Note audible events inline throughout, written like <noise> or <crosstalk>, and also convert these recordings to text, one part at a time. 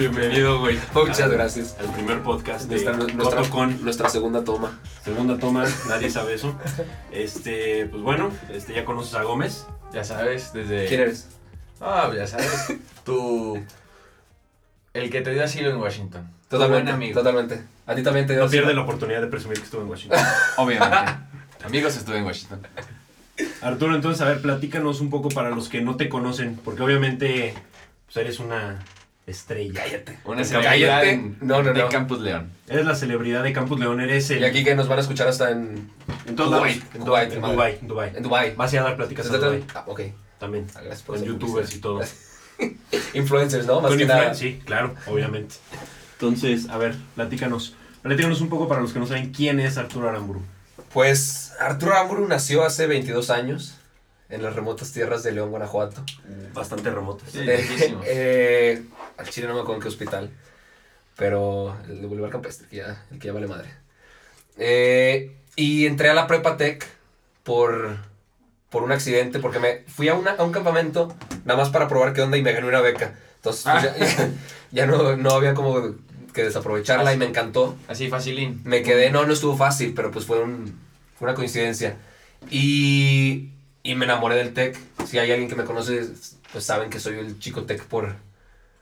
Bienvenido, güey. Muchas al- gracias. Al primer podcast de Nuestra, Coto nuestra, con nuestra segunda toma. segunda toma, nadie sabe eso. Este, pues bueno, este ya conoces a Gómez. Ya sabes, desde. ¿Quién eres? Ah, ya sabes. Tu. El que te dio asilo en Washington. Totalmente. buen amigo. Totalmente. A ti también te dio No pierde la oportunidad de presumir que estuvo en Washington. <laughs> Obviamente. Amigos, estuve en Washington. Arturo, entonces, a ver, platícanos un poco para los que no te conocen, porque obviamente pues, eres una estrella. Cállate. Una Cállate. celebridad en, No, no, de no. Campus León. Eres la celebridad de Campus León, eres el... Y aquí que nos van a escuchar hasta en, en todos Dubái, lados. en Dubái, En. Dubái, en Dubái. en Dubai. Vas a ir a dar pláticas a Dubái Ah, ok. también. Ah, Gracias por Con esa youtubers y todo. <laughs> Influencers, ¿no? Más Con que nada. Sí, claro, obviamente. Entonces, a ver, platícanos. Platícanos un poco para los que no saben quién es Arturo Aramburu. Pues Arturo Aramburu nació hace 22 años en las remotas tierras de León, Guanajuato. Bastante remotos. Sí, Eh, lejísimos. eh, al chile no me acuerdo en qué hospital. Pero el de Bolívar Campestre, que ya, el que ya vale madre. Eh, y entré a la Prepa Tech por, por un accidente, porque me fui a, una- a un campamento nada más para probar qué onda y me gané una beca. Entonces pues, Ah. ya, <laughs> ya no, no había como que desaprovecharla y me encantó. Así, facilín. Me quedé, no, no estuvo fácil, pero pues fue, un, fue una coincidencia. Y, y me enamoré del tech. Si hay alguien que me conoce, pues saben que soy el chico tech por,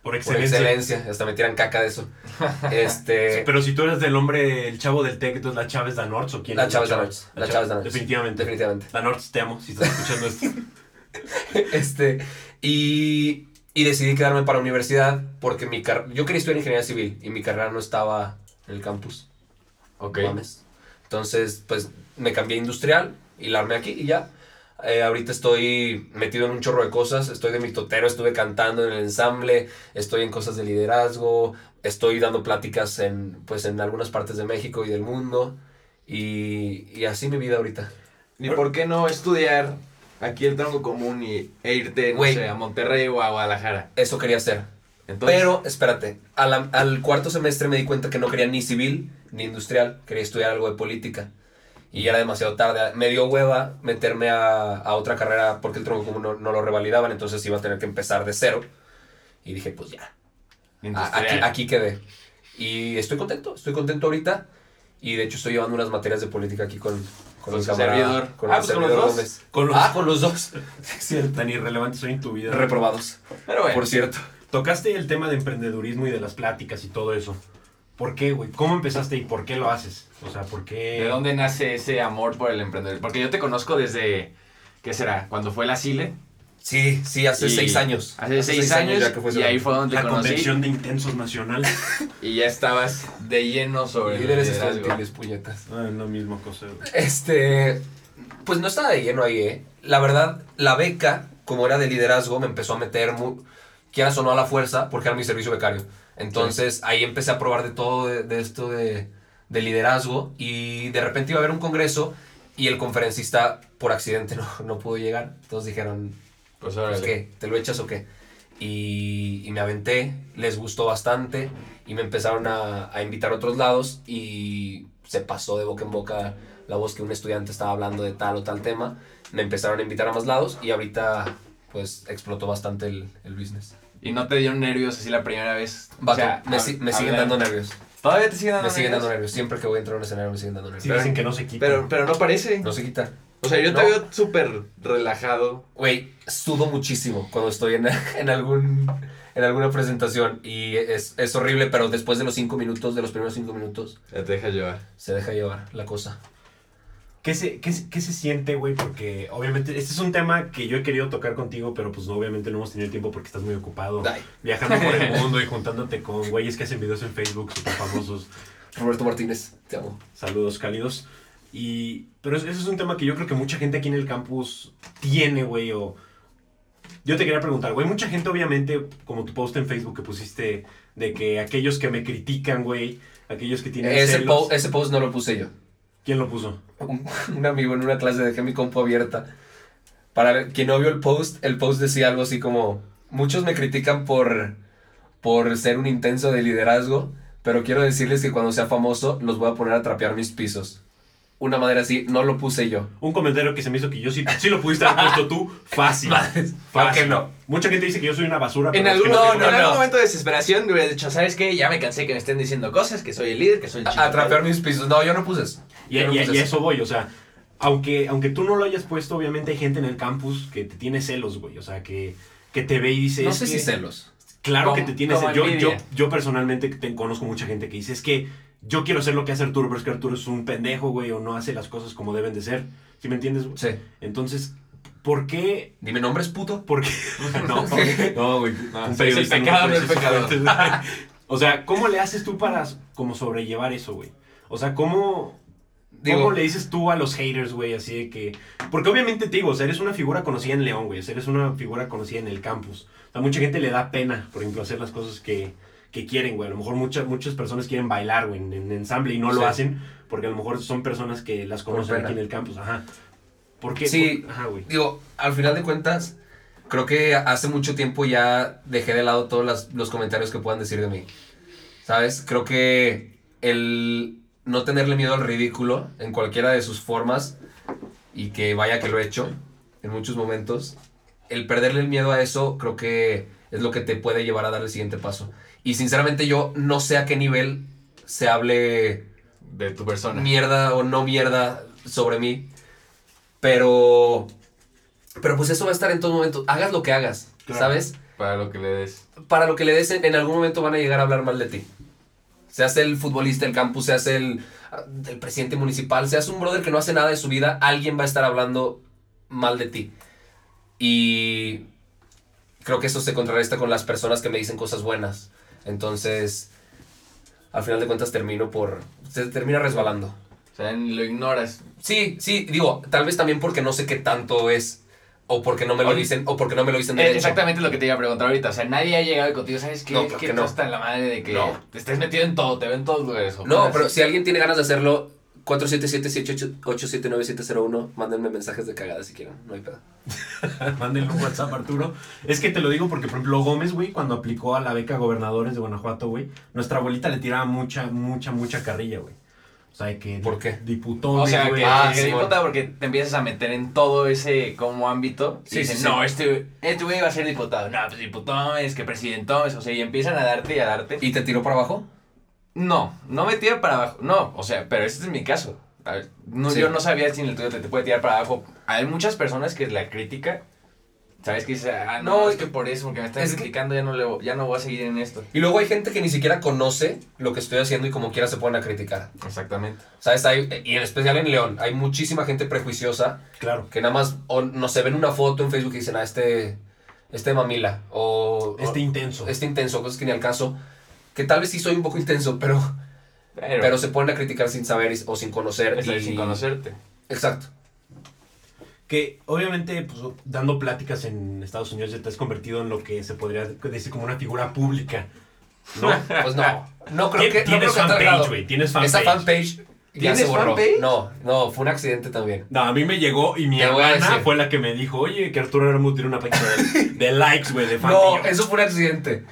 Por por excelencia. excelencia. Hasta me tiran caca de eso. <laughs> Este, Pero si tú eres del hombre, el chavo del tech, entonces la Chávez Danorts o quién La es Chávez? Danorts, la Chávez Danorts. Definitivamente. definitivamente. Danorts, te amo si estás escuchando esto. <laughs> Este, y, y decidí quedarme para universidad porque mi car yo quería estudiar ingeniería civil y mi carrera no estaba en el campus. Ok. Mames. Entonces, pues me cambié a industrial y la armé aquí y ya. Eh, ahorita estoy metido en un chorro de cosas. Estoy de mitotero, estuve cantando en el ensamble, estoy en cosas de liderazgo, estoy dando pláticas en, pues, en algunas partes de México y del mundo. Y, y así mi vida ahorita. ¿Ni por qué no estudiar aquí el tronco común y, e irte, no Güey. sé, a Monterrey o a Guadalajara? Eso quería hacer. Entonces, Pero, espérate, a la- al cuarto semestre me di cuenta que no quería ni civil ni industrial, quería estudiar algo de política. Y era demasiado tarde. Me dio hueva meterme a, a otra carrera porque el tronco común no, no lo revalidaban, entonces iba a tener que empezar de cero. Y dije, pues ya, a- aquí, aquí quedé. Y estoy contento, estoy contento ahorita. Y de hecho estoy llevando unas materias de política aquí con, con, Con su servidor. Con Ah, el pues con los servidor dos. Con los Ah, con los dos. <laughs> Cierto. tan irrelevantes hoy en tu vida. Reprobados, Pero bueno, por cierto. Tocaste el tema de emprendedurismo y de las pláticas y todo eso. ¿Por qué, güey? ¿Cómo empezaste y por qué lo haces? O sea, ¿por qué? ¿de dónde nace ese amor por el emprendedor? Porque yo te conozco desde, ¿qué será? Cuando fue la Cile. Sí, sí, hace Y seis años. Hace, seis, años, ya que fue y ahí fue donde La te conocí. convención de intensos nacional. <laughs> Y ya estabas de lleno sobre Líderes estudiantiles, puñetas. Ah, es la misma cosa, güey. Este, pues no estaba de lleno ahí, ¿eh? La verdad, la beca, como era de liderazgo, me empezó a meter, muy, quieras o no a la fuerza, porque era mi servicio becario. Entonces ahí empecé a probar de todo de, de esto de, de liderazgo y de repente iba a haber un congreso y el conferencista por accidente <laughs> no, no pudo llegar. Entonces dijeron, Pues pues. ¿qué? ¿Te lo echas o qué? Y, y me aventé, les gustó bastante y me empezaron a, a invitar a otros lados y se pasó de boca en boca la voz que un estudiante estaba hablando de tal o tal tema. Me empezaron a invitar a más lados y ahorita pues explotó bastante el, el business. Y no te dio nervios así la primera vez. O Vato, sea, me, si- me siguen hablar- dando nervios. ¿Todavía te siguen dando Me siguen nervios? dando nervios. Siempre que voy a entrar a un escenario me siguen dando nervios. Sí, dicen que no se quita. Pero, pero no parece. No se quita. O sea, yo te No. veo súper relajado. Güey, sudo muchísimo cuando estoy en, <laughs> en algún en alguna presentación y es, es horrible, pero después de los cinco minutos, de los primeros cinco minutos, Ya te dejas llevar. se deja llevar la cosa. ¿Qué se, qué, qué se siente, güey? Porque obviamente este es un tema que yo he querido tocar contigo, pero pues no, obviamente no hemos tenido tiempo porque estás muy ocupado Ay, viajando por el <laughs> mundo y juntándote con güeyes que hacen videos en Facebook súper famosos. Roberto Martínez, te amo. Saludos cálidos. Y, pero es- ese es un tema que yo creo que mucha gente aquí en el campus tiene, güey. O yo te quería preguntar, güey, mucha gente obviamente, como tu post en Facebook que pusiste, de que aquellos que me critican, güey, aquellos que tienen Ese, celos, po- ese post no lo puse yo. ¿Quién lo puso? Un, amigo en una clase dejé mi compu abierta. Para quien no vio el post, el post decía algo así como, muchos me critican por, por ser un intenso de liderazgo, pero quiero decirles que cuando sea famoso los voy a poner a trapear mis pisos. Una madera así, no lo puse yo. Un comentario que se me hizo que yo sí, sí lo pudiste haber puesto tú fácil. <laughs> ¿Por Fácil. qué no? Mucha gente dice que yo soy una basura. En pero es algún, no, en algún momento de desesperación me hubiera dicho, ¿sabes qué? Ya me cansé que me estén diciendo cosas, que soy el líder, que soy el chico. A trapear mis pisos. No, yo no puse eso. Y, Yo no y- puse y eso voy, o sea, aunque, aunque tú no lo hayas puesto, obviamente hay gente en el campus que te tiene celos, güey. O sea, que, que te ve y dice. No "Es sé que- si celos. Claro Como- que te tiene celos. Yo, yo, yo personalmente te conozco mucha gente que dice, es que yo quiero hacer lo que hace Arturo, pero es que Arturo es un pendejo, güey, o no hace las cosas como deben de ser. ¿Sí me entiendes? güey? Sí. Entonces, ¿por qué Dime nombres, puto. ¿Por qué? <laughs> <laughs> No, no, güey. No, un sí, periodista es el pecado, no es fuentes. O sea, ¿cómo le haces tú para como sobrellevar eso, güey? O sea, ¿cómo, Digo- ¿cómo le dices tú a los haters, güey? Así de que... Porque obviamente te digo, o sea, eres una figura conocida en León, güey. O sea, eres una figura conocida en el campus. O sea, mucha gente le da pena, por ejemplo, hacer las cosas que, que quieren, güey. A lo mejor muchas, muchas personas quieren bailar, güey, en, en ensamble y no lo Sí. hacen porque a lo mejor son personas que las conocen aquí en el campus. Ajá. ¿Por qué? Sí. Por- Ajá, güey. Digo, al final de cuentas, creo que hace mucho tiempo ya dejé de lado todos las- los comentarios que puedan decir de mí. ¿Sabes? Creo que el no tenerle miedo al ridículo en cualquiera de sus formas y que vaya que lo he hecho en muchos momentos, el perderle el miedo a eso creo que es lo que te puede llevar a dar el siguiente paso. Y sinceramente yo no sé a qué nivel se hable De tu persona. mierda o no mierda sobre mí. Pero. Pero pues eso va a estar en todo momento. Hagas lo que hagas, Claro. ¿sabes? Para lo que le des. Para lo que le des, en, en algún momento van a llegar a hablar mal de ti. Seas el futbolista del campus, seas el, el presidente municipal, seas un brother que no hace nada de su vida, alguien va a estar hablando mal de ti. Y creo que eso se contrarresta con las personas que me dicen cosas buenas. Entonces, al final de cuentas termino por... Se termina resbalando. O sea, lo ignoras. Sí, sí, digo, tal vez también porque no sé qué tanto es, o porque no me lo dicen, o porque no me lo dicen derecho. exactamente lo que te iba a preguntar ahorita. O sea, nadie ha llegado contigo. ¿Sabes qué? No, Es que no. estás en la madre de que No. te estés metido en todo, te ven en todos lugares. No, pero si alguien tiene ganas de hacerlo, 477-787-9701, mándenme mensajes de cagada si quieren, no hay pedo. <laughs> Mándenle un WhatsApp, Arturo. Es que te lo digo porque, por ejemplo, Gómez, güey, cuando aplicó a la beca gobernadores de Guanajuato, güey, nuestra abuelita le tiraba mucha, mucha, mucha carrilla, güey. O sea, de que... ¿Por qué? Diputado, O sea, güey. que, Ah, que sí, diputado porque te empiezas a meter en todo ese como ámbito. Y Sí, dicen, sí, sí. no, este, este güey va a ser diputado. No, pues diputado es que presidente es. O sea, y empiezan a darte y a darte. ¿Y te tiró para abajo? No, no me tira para abajo. No, o sea, pero ese es mi caso. No, Sí. Yo no sabía si en el tuyo te, te puede tirar para abajo. Hay muchas personas que la crítica. ¿Sabes? Que dice, ah, no, No, es que por eso, porque me están es que- criticando, ya no, le, ya no voy a seguir en esto. Y luego hay gente que ni siquiera conoce lo que estoy haciendo y como quiera se ponen a criticar. Exactamente. ¿Sabes? Hay, y en especial en León, hay muchísima gente prejuiciosa Claro. que nada más o no se ven una foto en Facebook y dicen, ah, este, este mamila, o Este o- intenso. este intenso, cosas que ni al caso, que tal vez sí soy un poco intenso, pero, Pero, pero se ponen a criticar sin saber y- o sin conocer. y- sin conocerte. Exacto. Que obviamente, pues, dando pláticas en Estados Unidos ya te has convertido en lo que se podría decir como una figura pública. ¿No? <laughs> Pues no, no creo que... Tienes fanpage, güey. Tienes fanpage. Esa fanpage ya ¿Tienes se borró. fanpage? No, no, fue un accidente también. No, a mí me llegó y mi hermana fue la que me dijo, oye, que Arturo Hermo tiene una página de, de likes, güey, de fan. <laughs> No, eso fue un accidente.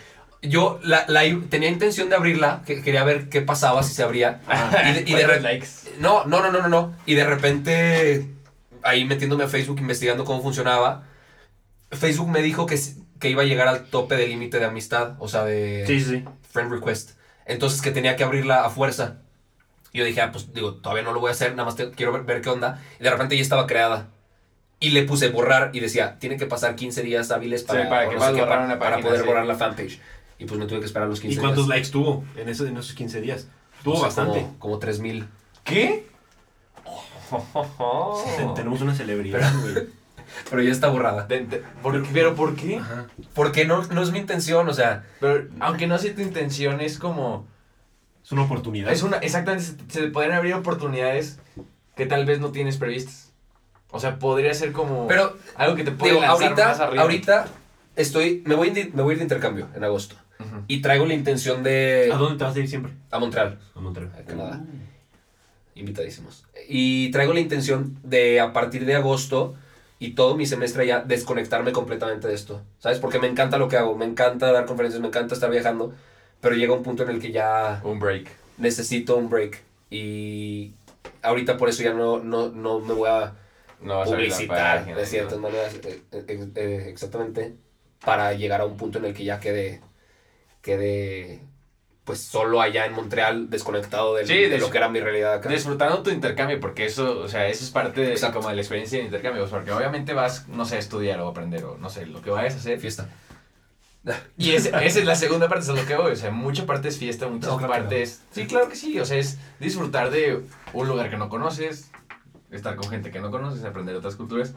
Yo la, tenía intención de abrirla, que quería ver qué pasaba si se abría. <laughs> Y de, y de ¿Cuántos re- likes? No, no, no, no, no, no. Y de repente, ahí metiéndome a Facebook, investigando cómo funcionaba, Facebook me dijo que, que iba a llegar al tope de límite de amistad, o sea, de Sí, sí, sí. friend request. Entonces que tenía que abrirla a fuerza. Y yo dije, ah, pues digo, todavía no lo voy a hacer, nada más te- quiero ver, ver qué onda. Y de repente ya estaba creada. Y le puse borrar y decía, tiene que pasar 15 días hábiles para, para o que no sé qué, para- para poder sí. borrar la fanpage. Y pues me tuve que esperar los 15 ¿Y cuántos días. likes tuvo en, esos, en esos 15 días? Tuvo O sea, bastante. Como, como 3000. ¿Qué? Oh. <laughs> Ten- Tenemos una celebridad, güey. <laughs> Pero ya está borrada. De- de- ¿por qué? ¿Pero por qué? Ajá. Porque no, no es mi intención, o sea, Pero aunque no sea tu intención, es como... Es una oportunidad. Es una, exactamente, se, se pueden abrir oportunidades que tal vez no tienes previstas. O sea, podría ser como pero algo que te puede digo, lanzar más ahorita, arriba. ahorita estoy, me voy, me voy a ir de intercambio en agosto. Y traigo la intención de... ¿A dónde te vas a ir siempre? A Montreal. A Monterrey. a Canadá. Invitadísimos. Y traigo la intención de a partir de agosto y todo mi semestre ya desconectarme completamente de esto. ¿Sabes? Porque me encanta lo que hago, me encanta dar conferencias, me encanta estar viajando, pero llega un punto en el que ya Un break. necesito un break. Y ahorita por eso ya no, no, no me voy a No publicitar página, de ¿no? ciertas maneras, eh, eh, eh, exactamente, para llegar a un punto en el que ya quede, quede pues solo allá en Montreal, desconectado del- Sí, de, lo que era mi realidad acá. Disfrutando tu intercambio, porque eso, o sea, eso es parte de, Exacto. como de la experiencia de intercambio, porque obviamente vas, no sé, a estudiar o aprender o no sé, lo que vayas a hacer. Fiesta. <laughs> Y esa es la segunda parte, es lo que voy, o sea, mucha parte es fiesta, muchas No, claro que partes... Sí, claro que sí, o sea, es disfrutar de un lugar que no conoces, estar con gente que no conoces, aprender otras culturas,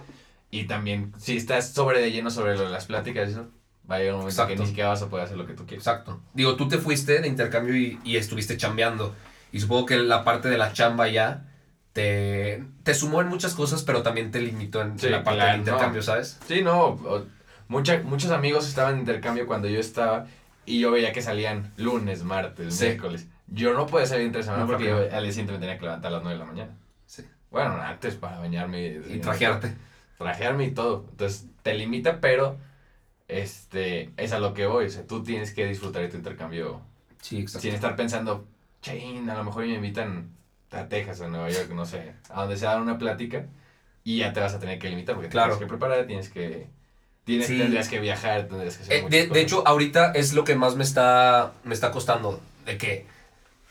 y también, si estás sobre de lleno sobre lo de las pláticas, eso, va a llegar un momento que Exacto. ni siquiera vas a poder hacer lo que tú quieres. Exacto. Digo, tú te fuiste de intercambio y, y estuviste chambeando. Y supongo que la parte de la chamba ya te, te sumó en muchas cosas, pero también te limitó en, en Sí, la parte claro, del intercambio, no. ¿sabes? Sí, no, mucha- muchos amigos estaban en intercambio cuando yo estaba y yo veía que salían lunes, martes, Sí. miércoles. Yo no podía salir entre semana No, porque yo al día siguiente me tenía que levantar a las 9 de la mañana. Sí. Bueno, antes para bañarme Y trajearte. Trajearme y todo. Entonces te limita, pero este es a lo que voy. O sea, tú tienes que disfrutar de tu intercambio Sí, exacto. sin estar pensando, chain, a lo mejor me invitan a Texas o a Nueva York, no sé, a donde se da una plática y ya te vas a tener que limitar porque Claro. tienes que preparar, tienes que tienes, Sí. tendrías que viajar, tendrías que hacer Eh, de, hecho, ahorita es lo que más me está, me está costando. De que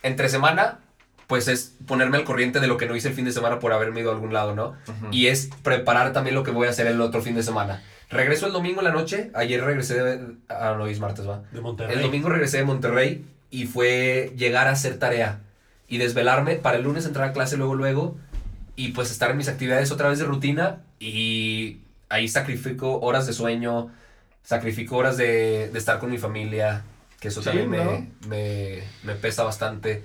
entre semana, pues es ponerme al corriente de lo que no hice el fin de semana por haberme ido a algún lado, ¿no? Y es preparar también lo que voy a hacer el otro fin de semana. Regreso el domingo en la noche. Ayer regresé de... Ah, no, es martes, va. De Monterrey. El domingo regresé de Monterrey y fue llegar a hacer tarea y desvelarme para el lunes entrar a clase luego, luego y pues estar en mis actividades otra vez de rutina y ahí sacrifico horas de sueño, sacrifico horas de, de estar con mi familia, que eso Sí, también me, me, me pesa bastante.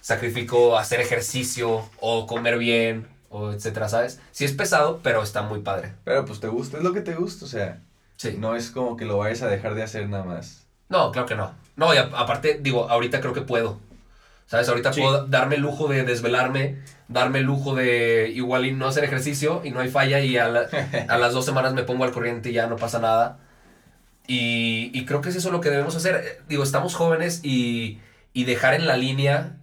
Sacrifico hacer ejercicio o comer bien o etcétera, ¿sabes? Sí es pesado, pero está muy padre. Pero pues te gusta, es lo que te gusta, o sea, Sí. no es como que lo vayas a dejar de hacer nada más. No, claro que no. No, y a- aparte, digo, ahorita creo que puedo. ¿Sabes? Ahorita Sí. puedo darme el lujo de desvelarme, darme el lujo de igual y no hacer ejercicio y no hay falla y a, la- <laughs> a las dos semanas me pongo al corriente y ya no pasa nada. Y, y creo que es eso lo que debemos hacer. Eh, Digo, estamos jóvenes y, y dejar en la línea,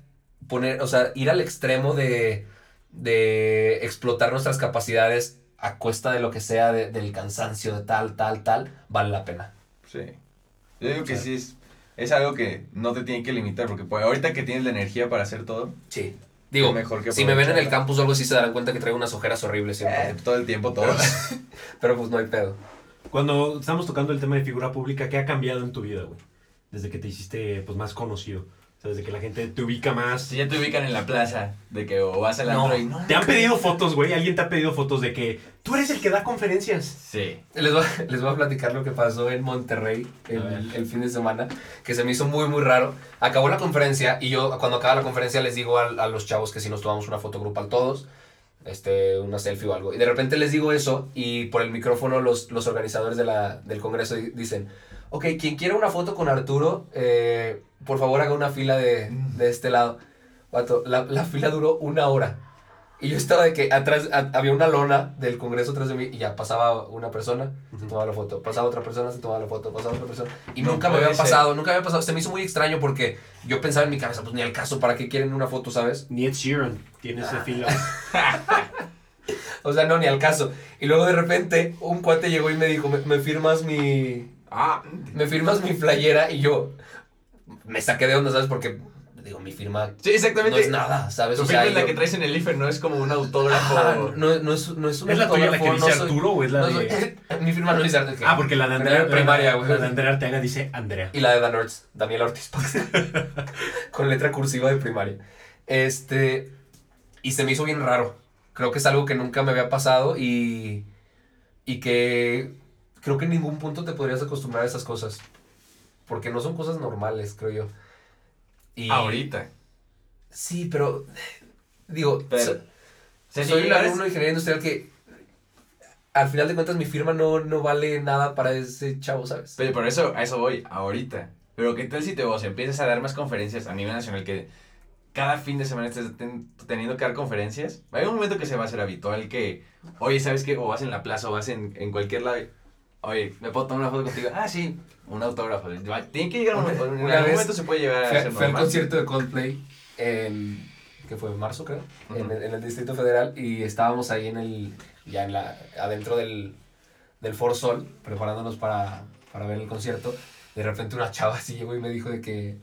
poner, o sea, ir al extremo de, de explotar nuestras capacidades a cuesta de lo que sea, de- del cansancio, de tal, tal, tal, vale la pena. Sí. Yo digo que Sí. sí es, es algo que no te tiene que limitar, porque pues, ahorita que tienes la energía para hacer todo, Sí. Digo, mejor que si me ven en el campus o algo así se darán cuenta que traigo unas ojeras horribles siempre. Eh, todo el tiempo, todo. <laughs> Pero pues no hay pedo. Cuando estamos tocando el tema de figura pública, ¿qué ha cambiado en tu vida, güey? Desde que te hiciste pues, más conocido. Desde que la gente te ubica más. si ya te ubican en la plaza, de que o vas al No, antro y no. ¿Te han pedido fotos, güey? ¿Alguien te ha pedido fotos de que tú eres el que da conferencias? Sí. Les voy, a- les voy a platicar lo que pasó en Monterrey el, el fin de semana, que se me hizo muy, muy raro. Acabó la conferencia y yo cuando acaba la conferencia les digo a, a los chavos que si nos tomamos una foto grupal todos, este, una selfie o algo. Y de repente les digo eso y por el micrófono los, los organizadores de la, del congreso di- dicen, ok, quien quiera una foto con Arturo, eh, por favor haga una fila de, de este lado. Vato, la, la fila duró una hora. Y yo estaba de que atrás a- había una lona del congreso atrás de mí y ya pasaba una persona, se tomaba la foto, pasaba otra persona, se tomaba la foto, pasaba otra persona. Y No nunca me había pasado, nunca me había pasado. Se me hizo muy extraño porque yo pensaba en mi cabeza, pues ni al caso, ¿para qué quieren una foto, sabes? Ni Ed Sheeran tiene ese fila. <laughs> O sea, no, ni al caso. Y luego de repente un cuate llegó y me dijo, ¿me, me firmas mi... Ah, me firmas mi playera? Y yo me saqué de onda, ¿sabes? Porque, digo, mi firma sí, exactamente. no es nada, ¿sabes? Tu O sea, es la yo- que traes en el IFE, no es como un autógrafo. Ajá, no, no es, no es un ¿Es la tuya la que dice no soy- Arturo o es la no de.? soy- <laughs> mi firma no dice Arturo. Ah, porque la de Andrea. la primaria, güey. La de Andrea Arteaga dice Andrea. Y la de Dan Ortiz, Daniel Ortiz. <laughs> con letra cursiva de primaria. Este. Y se me hizo bien raro. Creo que es algo que nunca me había pasado y. Y que. Creo que en ningún punto te podrías acostumbrar a esas cosas. Porque no son cosas normales, creo yo. Y, Ahorita. Sí, pero. Digo, Pero, so- si soy un alumno de ingeniería industrial que. Al final de cuentas, mi firma no, no vale nada para ese chavo, ¿sabes? Pero por eso, a eso voy, ahorita. Pero qué tal si te vos empiezas a dar más conferencias a nivel nacional que cada fin de semana estés ten- teniendo que dar conferencias? Haber un momento que se va a hacer habitual que, oye, ¿sabes qué? O vas en la plaza o vas en, en cualquier lado. Oye, ¿me puedo tomar una foto contigo? Ah, sí, un autógrafo. Tiene que llegar un Una- momento, en una algún momento se puede llegar a Fue, ser fue normal. concierto de Coldplay en, que fue en marzo creo, en, Ujú. el, en el Distrito Federal y estábamos ahí en el, ya en la, adentro del, del Foro Sol, preparándonos para, para ver el concierto. De repente una chava así llegó y me dijo de que,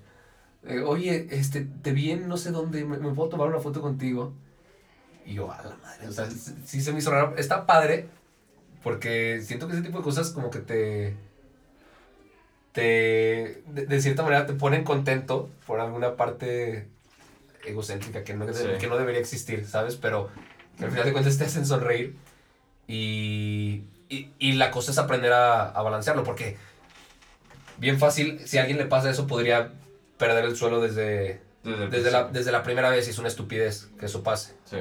eh, oye, este, te vi en no sé dónde, ¿me, me puedo tomar una foto contigo? Y yo, a la madre, o sea, sí se me hizo raro. Está padre, porque siento que ese tipo de cosas como que te... te de, de cierta manera te ponen contento por alguna parte egocéntrica que no, Sí. que no debería existir, ¿sabes? Pero que al final de cuentas te hacen sonreír y, y, y la cosa es aprender a, a balancearlo porque bien fácil, si a alguien le pasa eso podría perder el suelo desde, Desde, desde, la, desde la primera vez y es una estupidez que eso pase. Sí.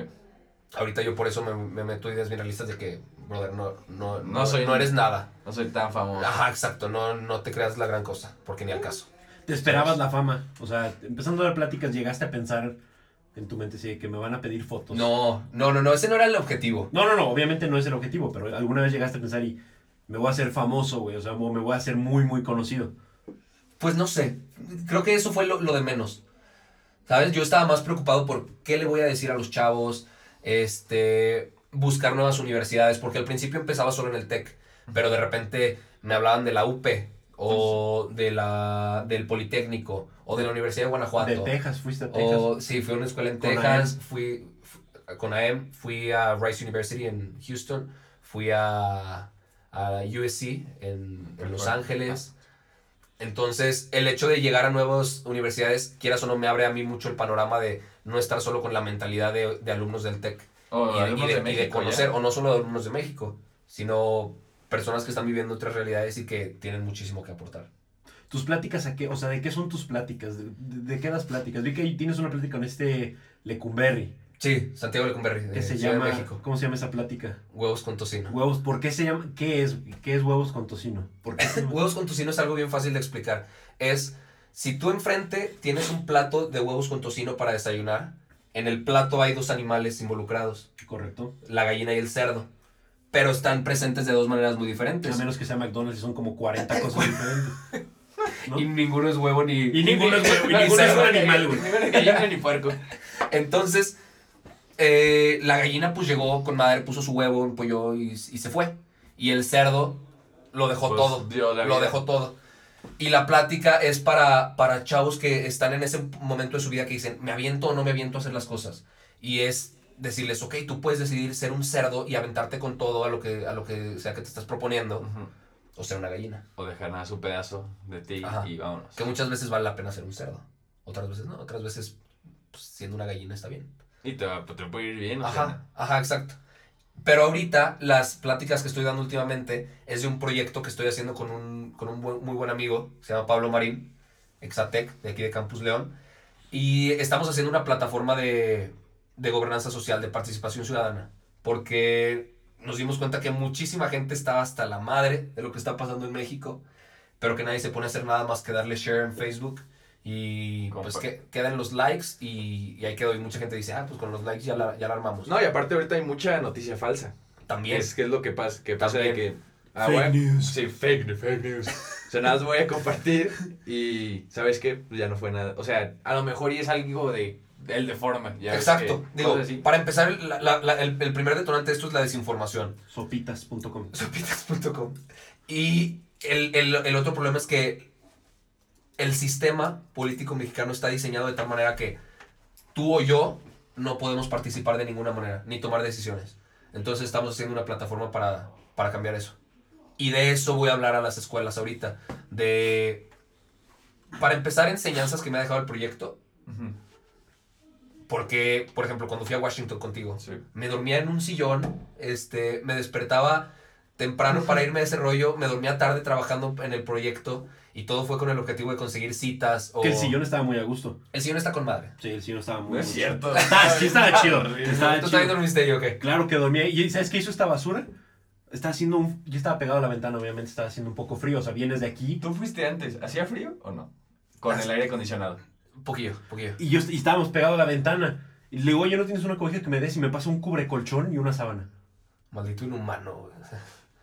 Ahorita yo por eso me, me meto ideas bien realistas de que, brother, no, no, no, No soy- no eres nada. No soy tan famoso. Ajá, exacto, no, no te creas la gran cosa, porque ni al caso. Te esperabas la fama. O sea, empezando a dar pláticas, llegaste a pensar en tu mente, sí, que me van a pedir fotos. No, no, no, no, ese no era el objetivo. No, no, no, obviamente no es el objetivo, pero alguna vez llegaste a pensar y me voy a hacer famoso, güey. O sea, me voy a hacer muy, muy conocido. Pues no sé, creo que eso fue lo, lo de menos. ¿Sabes? Yo estaba más preocupado por qué le voy a decir a los chavos, este, buscar nuevas universidades, porque al principio empezaba solo en el TEC, pero de repente me hablaban de la UP o de la, del Politécnico o de la Universidad de Guanajuato. De Texas, fuiste a Texas. O, sí, fui a una escuela en Con Texas, fui, fu- con AM, fui a Rice University en Houston, fui a, a USC en, en Los. Ángeles. Entonces, el hecho de llegar a nuevas universidades, quieras o no, me abre a mí mucho el panorama de no estar solo con la mentalidad de, de alumnos del TEC O y, de- y alumnos de, de y de México, conocer, ya. o no solo de alumnos de México, sino personas que están viviendo otras realidades y que tienen muchísimo que aportar. ¿Tus pláticas a qué? O sea, ¿de qué son tus pláticas? ¿De, de- de qué das pláticas? Vi que ahí tienes una plática con este Lecumberri. Sí, Santiago Lecumberri, de ¿Qué se Ciudad de llama? México. ¿Cómo se llama esa plática? Huevos con tocino. Huevos. ¿Por qué se llama? ¿Qué es? ¿Qué es huevos con tocino? ¿Por qué se <laughs> llama? Huevos con tocino es algo bien fácil de explicar. Es, si tú enfrente tienes un plato de huevos con tocino para desayunar, en el plato hay dos animales involucrados, Correcto. la gallina y el cerdo, pero están presentes de dos maneras muy diferentes. A menos que sea McDonald's y son como 40 <laughs> cosas diferentes. ¿no? Y ninguno es huevo ni... Y ninguno es huevo, y <laughs> ninguno es cerdo. un animal, güey. Ni gallina ni puerco. Entonces, eh, la gallina pues llegó con madre, puso su huevo, empolló y, y se fue. Y el cerdo lo dejó Pues, todo. lo vida. dejó todo. Y la plática es para, para chavos que están en ese momento de su vida que dicen, ¿me aviento o no me aviento a hacer las cosas? Y es decirles, ok, tú puedes decidir ser un cerdo y aventarte con todo a lo que, a lo que sea que te estás proponiendo, o ser una gallina. O dejar nada su pedazo de ti Ajá. y vámonos. Que muchas veces vale la pena ser un cerdo. Otras veces no, otras veces pues, siendo una gallina está bien. Y te, te puede ir bien, o Ajá, sea. ajá, exacto. Pero ahorita las pláticas que estoy dando últimamente es de un proyecto que estoy haciendo con un, con un muy buen amigo, se llama Pablo Marín, Exatec, de aquí de Campus León. Y estamos haciendo una plataforma de, de gobernanza social, de participación ciudadana. Porque nos dimos cuenta que muchísima gente está hasta la madre de lo que está pasando en México, pero que nadie se pone a hacer nada más que darle share en Facebook. Y pues que quedan los likes y, y ahí quedó. Y mucha gente dice, ah, pues con los likes ya la, ya la armamos. No, y aparte ahorita hay mucha noticia falsa. También. Es que es lo que pasa, que pasa de que... ah, Fake news. Sí, fake news, fake news. O sea, nada más voy a compartir y, ¿sabes qué? Pues ya no fue nada. O sea, a lo mejor y es algo de... El de forma. ya Exacto. que Digo, para empezar, la- la- la- el, el primer detonante de esto es la desinformación. Sopitas.com. Sopitas.com. Y el, el- el otro problema es que el sistema político mexicano está diseñado de tal manera que tú o yo no podemos participar de ninguna manera, ni tomar decisiones. Entonces estamos haciendo una plataforma para, para cambiar eso. Y de eso voy a hablar a las escuelas ahorita. De, para empezar, enseñanzas que me ha dejado el proyecto. Porque, por ejemplo, cuando fui a Washington contigo, sí. me dormía en un sillón, este, me despertaba temprano para irme a ese rollo, me dormía tarde trabajando en el proyecto y todo fue con el objetivo de conseguir citas. O... Que el sillón estaba muy a gusto. El sillón está con madre. Sí, el sillón estaba muy No a es gusto. cierto. Ah, sí estaba chido. Estaba ¿Tú también dormiste ahí o qué? Claro que dormía. ¿Y sabes qué hizo esta basura? Estaba haciendo un... Yo estaba pegado a la ventana, obviamente estaba haciendo un poco frío. O sea, vienes de aquí. ¿Tú fuiste antes? ¿Hacía frío o no? Con el aire acondicionado. Poquillo, poquillo. Y, yo, y estábamos pegados a la ventana. Y le digo, oye, ¿no tienes una cobija que me des? Y me pasa un cubre colchón y una sábana. Maldito inhumano. güey.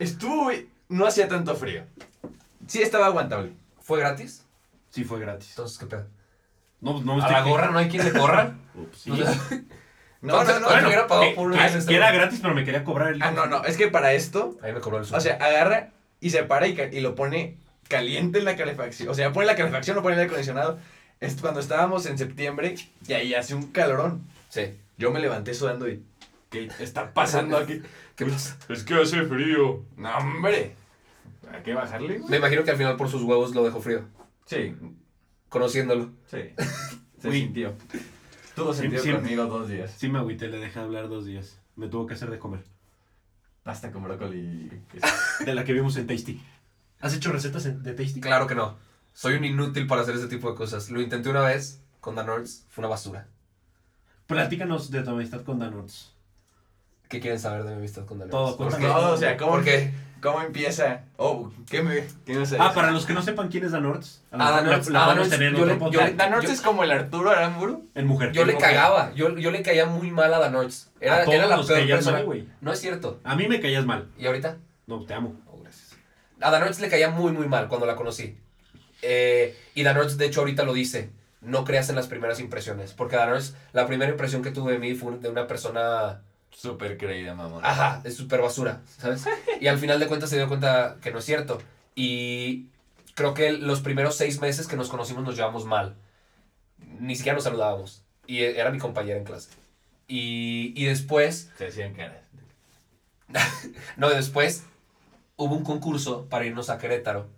Estuvo... No hacía tanto frío. Sí estaba aguantable. ¿Fue gratis? Sí, fue gratis. Entonces, ¿qué pedo? No, no ¿A estoy- la gorra no hay quien le corra? <laughs> Ups, sí. O sea, No, ¿Cuánto- <laughs> no, no. cuánto hubiera pagado que- por que- una vez que era gratis, pero me quería cobrar el. Ah, no, no. Es que para esto, Ahí me cobró el o sueldo. sea, agarra y se para y, y lo pone caliente en la calefacción. O sea, pone la calefacción, lo pone en el acondicionado. Es cuando estábamos en septiembre y ahí hace un calorón. Sí. Yo me levanté sudando y. ¿Qué está pasando aquí? <laughs> ¿Qué pasa? Es que hace frío. No, hombre. ¿Hay que bajarle? güey? Me imagino que al final por sus huevos lo dejó frío. Sí, Conociéndolo. sí. Se Uy. sintió. Tuvo sentido sí. conmigo dos días. Sí, me agüité, le dejé hablar dos días. Me tuvo que hacer de comer. Pasta con brócoli. <laughs> De la que vimos en Tasty. ¿Has hecho recetas en- de Tasty? Claro que no. Soy un inútil para hacer ese tipo de cosas. Lo intenté una vez con Danords. Fue una basura. Platícanos de tu amistad con Danorts. ¿Qué quieren saber de mi amistad con Danords? Todo, ¿Por qué? cuéntanos. No, o sea, ¿cómo. ¿cómo empieza? Oh, ¿qué me.? ¿Qué me Ah, para los que no sepan quién es Danorts. a lo Ah, ah, podemos Danorts, tener en yo otro le- podcast. yo le- ¿Danorte es como el Arturo Aramburu? En mujer. Yo le cagaba. Yo, yo le caía muy mal a Danords. Era, A todos era la nos peor caías persona. mal, güey. no es cierto. A mí me caías mal. ¿Y ahorita? No, te amo. Oh, gracias. A Danords le caía muy, muy mal cuando la conocí. Eh, y Danords, de hecho, ahorita lo dice. No creas en las primeras impresiones. Porque Danords, la primera impresión que tuve de mí fue de una persona Súper creída, mamón. Ajá, es súper basura, ¿sabes? Y al final de cuentas se dio cuenta que no es cierto. Y creo que los primeros seis meses que nos conocimos nos llevamos mal. Ni siquiera nos saludábamos. Y e- era mi compañera en clase. Y, y después, Se hacían caras. <laughs> no, después hubo un concurso para irnos a Querétaro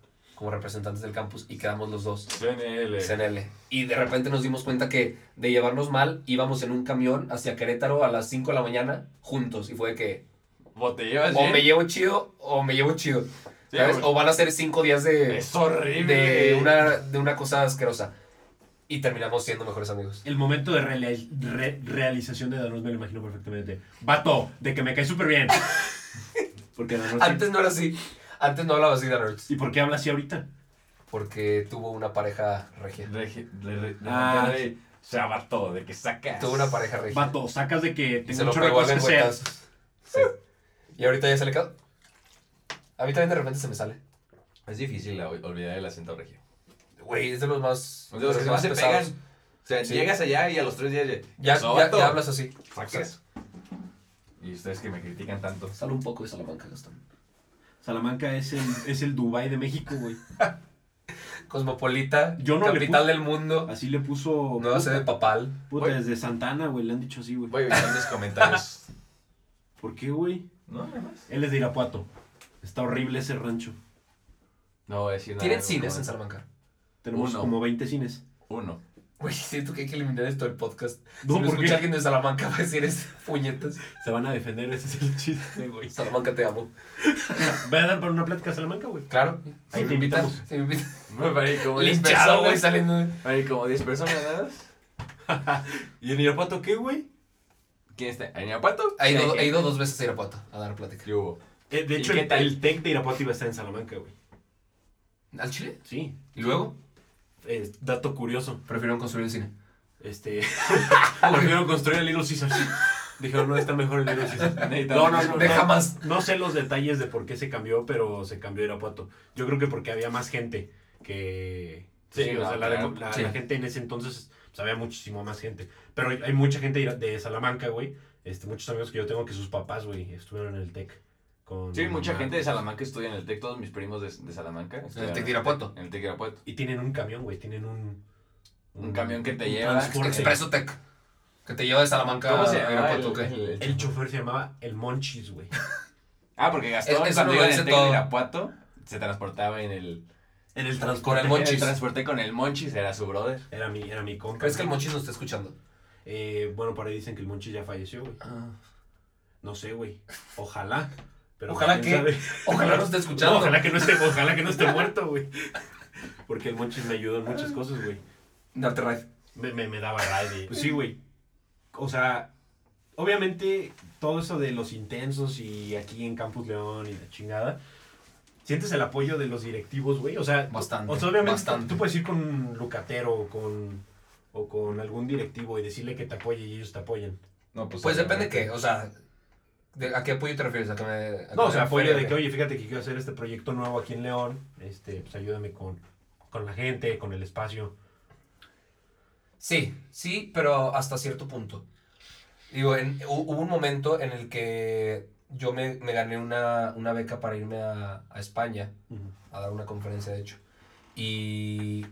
como representantes del campus y quedamos los dos. CNL. CNL. Y de repente nos dimos cuenta que de llevarnos mal íbamos en un camión hacia Querétaro a las 5 de la mañana juntos. Y fue de que ¿O te llevas o bien? me llevo chido o me llevo chido. Sí, ¿sabes? O van a ser cinco días de, Es horrible. de, una, de una cosa asquerosa. Y terminamos siendo mejores amigos. El momento de re- realización de Danorts me lo imagino perfectamente. Vato, de que me cae súper bien. <laughs> Porque Danorts... Antes no era así. Antes no hablaba así de nerds. ¿Y por qué habla así ahorita? Porque tuvo una pareja regia. Regi- le- le- Ah. le- O sea, vato, de que sacas. Tuvo una pareja regia. Vato, sacas de que tengo se de al cosas que lengüetazo. Sí. Y ahorita ya se le quedó. A mí también de repente se me sale. Es difícil la- olvidar el acento regio. Güey, es de los más. De los que más se pesados. pegan. O sea, Sí. llegas allá y a los tres días ya. Ya, ya hablas así. Sacas. Y ustedes que me critican tanto. Sale un poco de Salamanca, Gastón. Salamanca es el, es el Dubai de México, güey. Cosmopolita, Yo no le capital del mundo, Así le puso... nueva sede papal. puta, desde Santana, güey, le han dicho así, güey. Voy a evitar mis comentarios. <laughs> ¿Por qué, güey? No, nada más. Él es de Irapuato. Está horrible ese rancho. No voy a decir nada. ¿Tienen cines en Salamanca? Tenemos Uno. como 20 cines. Uno. Güey, siento que hay que eliminar esto del podcast. No, si me ¿por escucha qué? alguien de Salamanca <laughs> va a decir es puñetas. Se van a defender, ese es el chiste, güey. Salamanca te amo. Voy a dar para una plática a Salamanca, güey. Claro. Ahí Si te me invitamos. si <laughs> me parece como 10 Linchado, güey, personas. saliendo. Hay como 10 personas. <laughs> ¿Y en Irapuato qué, güey? ¿Quién está? ¿En Irapuato? He ido, he ido dos veces a Irapuato a dar plática. ¿Qué hubo? Eh, de ¿Y hecho, el, el TEC de Irapuato iba a estar en Salamanca, güey. ¿Al Chile? Sí. ¿Y luego? Eh, dato curioso. Prefirieron construir el cine. Este. <laughs> A construir el Little Caesars. Dijeron, no, está mejor el Little Caesars. No, no, no. Deja no, más. No sé los detalles de por qué se cambió, pero se cambió Irapuato. Yo creo que porque había más gente que. Sí, Sí, o sea, la, la- Sí. la gente en ese entonces pues, había muchísimo más gente. Pero hay, mucha gente de Salamanca, güey. Este, muchos amigos que yo tengo que sus papás, güey, estuvieron en el TEC. Con Sí, mucha gente de Salamanca estudia en el TEC, todos mis primos de, de Salamanca. estudian TEC de Irapuato? En el TEC de Irapuato. Y tienen un camión, güey. Tienen un. Un camión que te lleva- transporte. Expreso Tech. Que te lleva de Salamanca ¿Cómo se a llama? Irapuato, ¿o qué? el- el- El chofer se llamaba El Monchis, güey. <laughs> Ah, porque Gastón Es- cuando no iba en el TEC de Irapuato se transportaba en el... En el Con transporte. el En el Monchis. transporte con el Monchis, era su brother. Era mi, era mi compa. ¿Crees que el Monchis nos está escuchando? Eh, bueno, por ahí dicen que el Monchis ya falleció, güey. No sé, güey. Ojalá. Pero Ojalá que- sabe. Ojalá nos esté escuchando. No, ojalá que no esté, ojalá que no esté muerto, güey. Porque el Monchis me ayudó en muchas cosas, güey. Darte ride. Me, me, me daba raid. Pues sí, güey. O sea, obviamente todo eso de los intensos y aquí en Campus León y la chingada. ¿Sientes el apoyo de los directivos, güey? O sea, Bastante, o sea, obviamente bastante. tú puedes ir con un lucatero o con, o con algún directivo y decirle que te apoye y ellos te apoyen. No, Pues depende qué, o sea, ¿de- ¿a qué apoyo te refieres? ¿A que me, a que No, o sea, apoyo de que, oye, fíjate que quiero hacer este proyecto nuevo aquí en León. Este, pues ayúdame con, con la gente, con el espacio. Sí, sí, pero hasta cierto punto. Digo, en- hu- hubo un momento en el que yo me, me gané una, una beca para irme a, a España a dar una conferencia, de hecho. Y.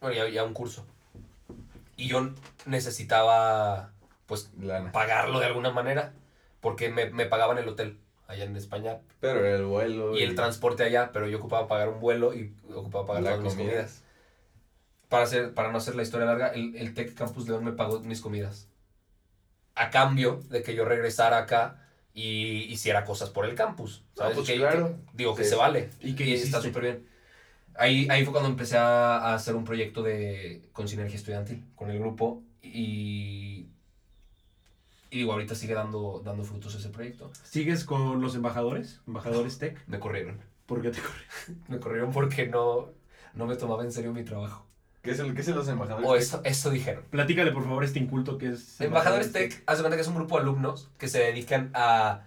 Bueno, ya, ya un curso. Y yo necesitaba, pues, Lana. pagarlo de alguna manera, porque me, me pagaban el hotel allá en España Pero el vuelo. y el transporte allá, pero yo ocupaba pagar un vuelo y ocupaba pagar todas mis comida. comidas. Para, hacer, para no hacer la historia larga, el, el Tech Campus León me pagó mis comidas. A cambio de que yo regresara acá y hiciera cosas por el campus. ¿sabes? pues Que- claro. que- digo que Sí. se vale. ¿Y qué está hiciste? súper bien. Ahí, ahí fue cuando empecé a, a hacer un proyecto de, con Sinergia Estudiantil, con el grupo. Y, y digo, ahorita sigue dando, dando frutos ese proyecto. ¿Sigues con los embajadores? ¿Embajadores tech? <laughs> Me corrieron. ¿Por qué te corrí? <laughs> Me corrieron porque no, no me tomaba en serio mi trabajo. ¿Qué es el qué es los embajadores? O eso, eso dijeron. Platícale, por favor, este inculto que es... Embajadores Tech, haz de cuenta que es un grupo de alumnos que se dedican a...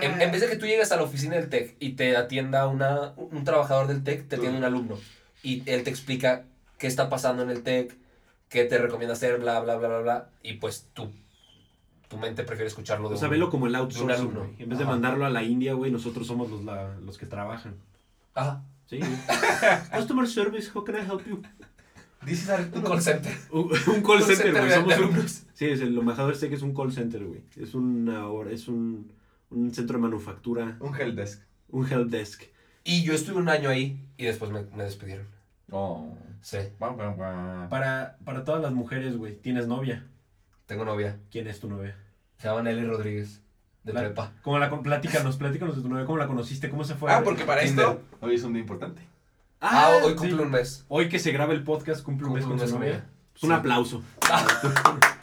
En, en vez de que tú llegues a la oficina del Tech y te atienda una, un trabajador del Tech, te atiende un alumno. Y él te explica qué está pasando en el Tech, qué te recomienda hacer, bla, bla, bla, bla, bla. Y pues tú, tu mente prefiere escucharlo de O sea, un- velo como el outsourcing, alumno. En vez de mandarlo a la India, güey, nosotros somos los, la- los que trabajan. Ajá. Sí, güey. <laughs> Customer service, how can I help you? Dices Un call center. <laughs> Un, un call center, güey. Somos alumnos. Sí, es el embajador Tech es un call center, güey. Es una hora- es un, un centro de manufactura, Un help desk. un help desk. Y yo estuve un año ahí y después me, me despidieron. Oh. Sí. Para, para todas las mujeres, güey, ¿tienes novia? Tengo novia. ¿Quién es tu novia? Se llama Nelly Rodríguez, de La- prepa. ¿Cómo la platícanos, platícanos de tu novia, cómo la conociste, cómo se fue? Ah, porque para Tinder. esto hoy es un día importante. Ah, hoy sí. cumple un mes. Hoy que se graba el podcast cumple un mes con mes novia. Es un Sí. aplauso. <laughs>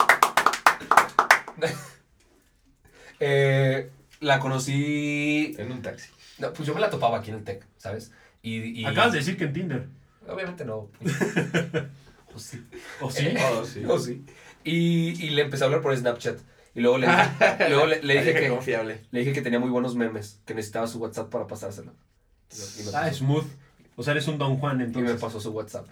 Eh, la conocí. En un taxi. No, pues yo me la topaba aquí en el Tec, ¿sabes? Y, y- Acabas de decir que en Tinder. Obviamente no. <laughs> o sí. <laughs> ¿O sí? Oh, sí. O sí. Y, y le empecé a hablar por Snapchat. Y luego le dije, <laughs> luego le, le dije que, confiable. le dije que tenía muy buenos memes, que necesitaba su WhatsApp para pasárselo. Y me, Ah, pasó, smooth. O sea, eres un Don Juan, y me entonces. pasó su WhatsApp.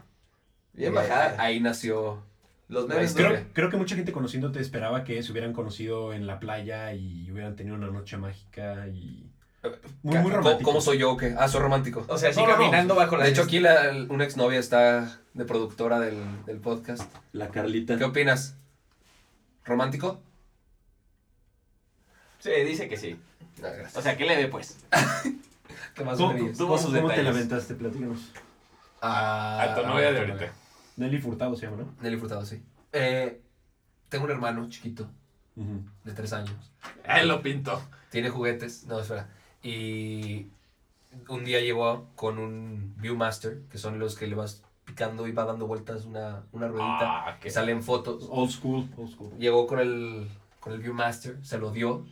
Bien Y bajada. Ahí, nació. Los memes. Creo, creo que mucha gente conociéndote esperaba que se hubieran conocido en la playa y hubieran tenido una noche mágica y... Muy, muy ¿Cómo- romántico. ¿Cómo soy yo o qué? Ah, soy romántico. O sea, así No, no, no. caminando bajo la De hecho, aquí la, una exnovia está de productora del, del podcast. La Carlita. ¿Qué opinas? ¿Romántico? Sí, dice que sí. No, gracias. O sea, ¿qué le ve pues? <laughs> ¿Qué más ¿Cómo? Tuvo cómo- te detalles. lamentaste? Platícanos. Ah, A tu novia de ahorita. Nelly Furtado se llama, ¿no? Nelly Furtado, sí. Eh, tengo un hermano chiquito, de tres años. Él lo pintó. Tiene juguetes. No, espera. Y un día llegó con un Viewmaster, que son los que le vas picando y va dando vueltas una, una ruedita. Ah, que salen fotos. Old school, old school. Llegó con el, con el Viewmaster, se lo dio.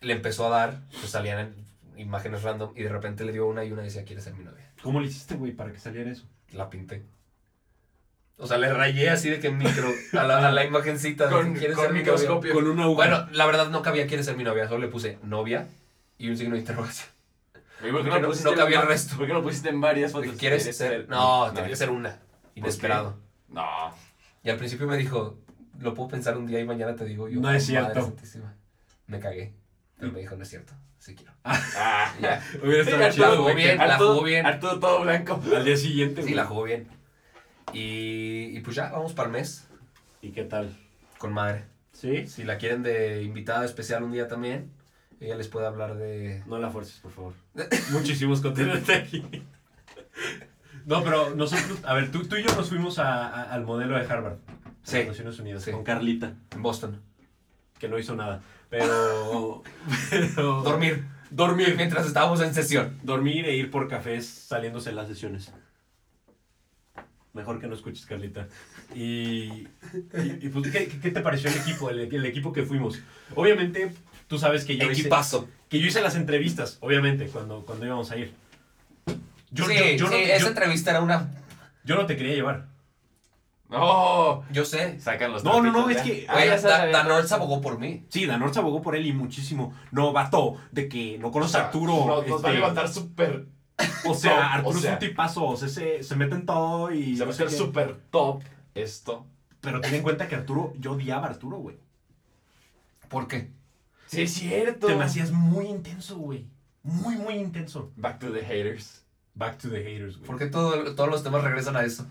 Le empezó a dar, pues salían en imágenes random y de repente le dio una y una decía, ¿quieres ser mi novia? ¿Cómo le hiciste, güey, para que saliera eso? La pinté. O sea, le rayé así de que micro a la, a la imagencita. de Con, ¿quieres con ser mi novia?". microscopio. Con una aguja. Bueno, la verdad no cabía ¿quieres ser mi novia? Solo le puse novia y un signo de interrogación. ¿Y por qué porque no- no cabía el resto. ¿Por qué lo pusiste en varias fotos? ¿Quieres ¿Quieres ser? No, mi tenía que ser una. Inesperado. No. Y al principio me dijo, lo puedo pensar un día y mañana te digo yo. No es "Oh, cierto". Madre santísima". Me cagué. Pero me dijo, no es cierto. Sí quiero. Ah. Ya. <laughs> Hubiera estado Arturo, chido, jugó bien, la jugó bien. Arturo todo blanco. Al día siguiente, Sí, la jugó bien. Y, y pues ya, vamos para el mes. ¿Y qué tal? Con madre. ¿Sí? Si la quieren de invitada especial un día también, ella les puede hablar de... No la fuerces, por favor. <laughs> Muchísimos contenidos <laughs> aquí. No, pero nosotros, a ver, tú, tú y yo nos fuimos a- a- al modelo de Harvard. Sí. de Naciones Unidas, Sí. con Carlita, En Boston. que no hizo nada. Pero. <laughs> pero Dormir. Dormir. Mientras estábamos en sesión. Dormir e ir por cafés saliéndose en las sesiones. Mejor que no escuches, Carlita. Y, y, y, pues, ¿qué, qué te pareció el equipo, el, el equipo que fuimos? Obviamente, tú sabes que yo, hice, que yo hice las entrevistas, obviamente, cuando, cuando íbamos a ir. Yo, sí, yo- yo sí, no, esa yo- entrevista era una... yo no te quería llevar. No. Yo sé. Sacan los No, no, no, es que- ya Da- sabes, Dan ya. Orts abogó por mí. Sí, Danorza abogó por él y muchísimo. No, vato, de que no conoce a Arturo. No, nos va a este, levantar súper. O sea, No, o Arturo sea. es un tipazo, o sea, se, se mete en todo y. Se va a qué. súper top esto. Pero ten en cuenta que Arturo, yo odiaba a Arturo, güey. ¿Por qué? Sí, es cierto. Te me hacías muy intenso, güey. Muy, muy intenso. Back to the haters. Back to the haters, güey. ¿Por qué todo- todos los temas regresan a eso?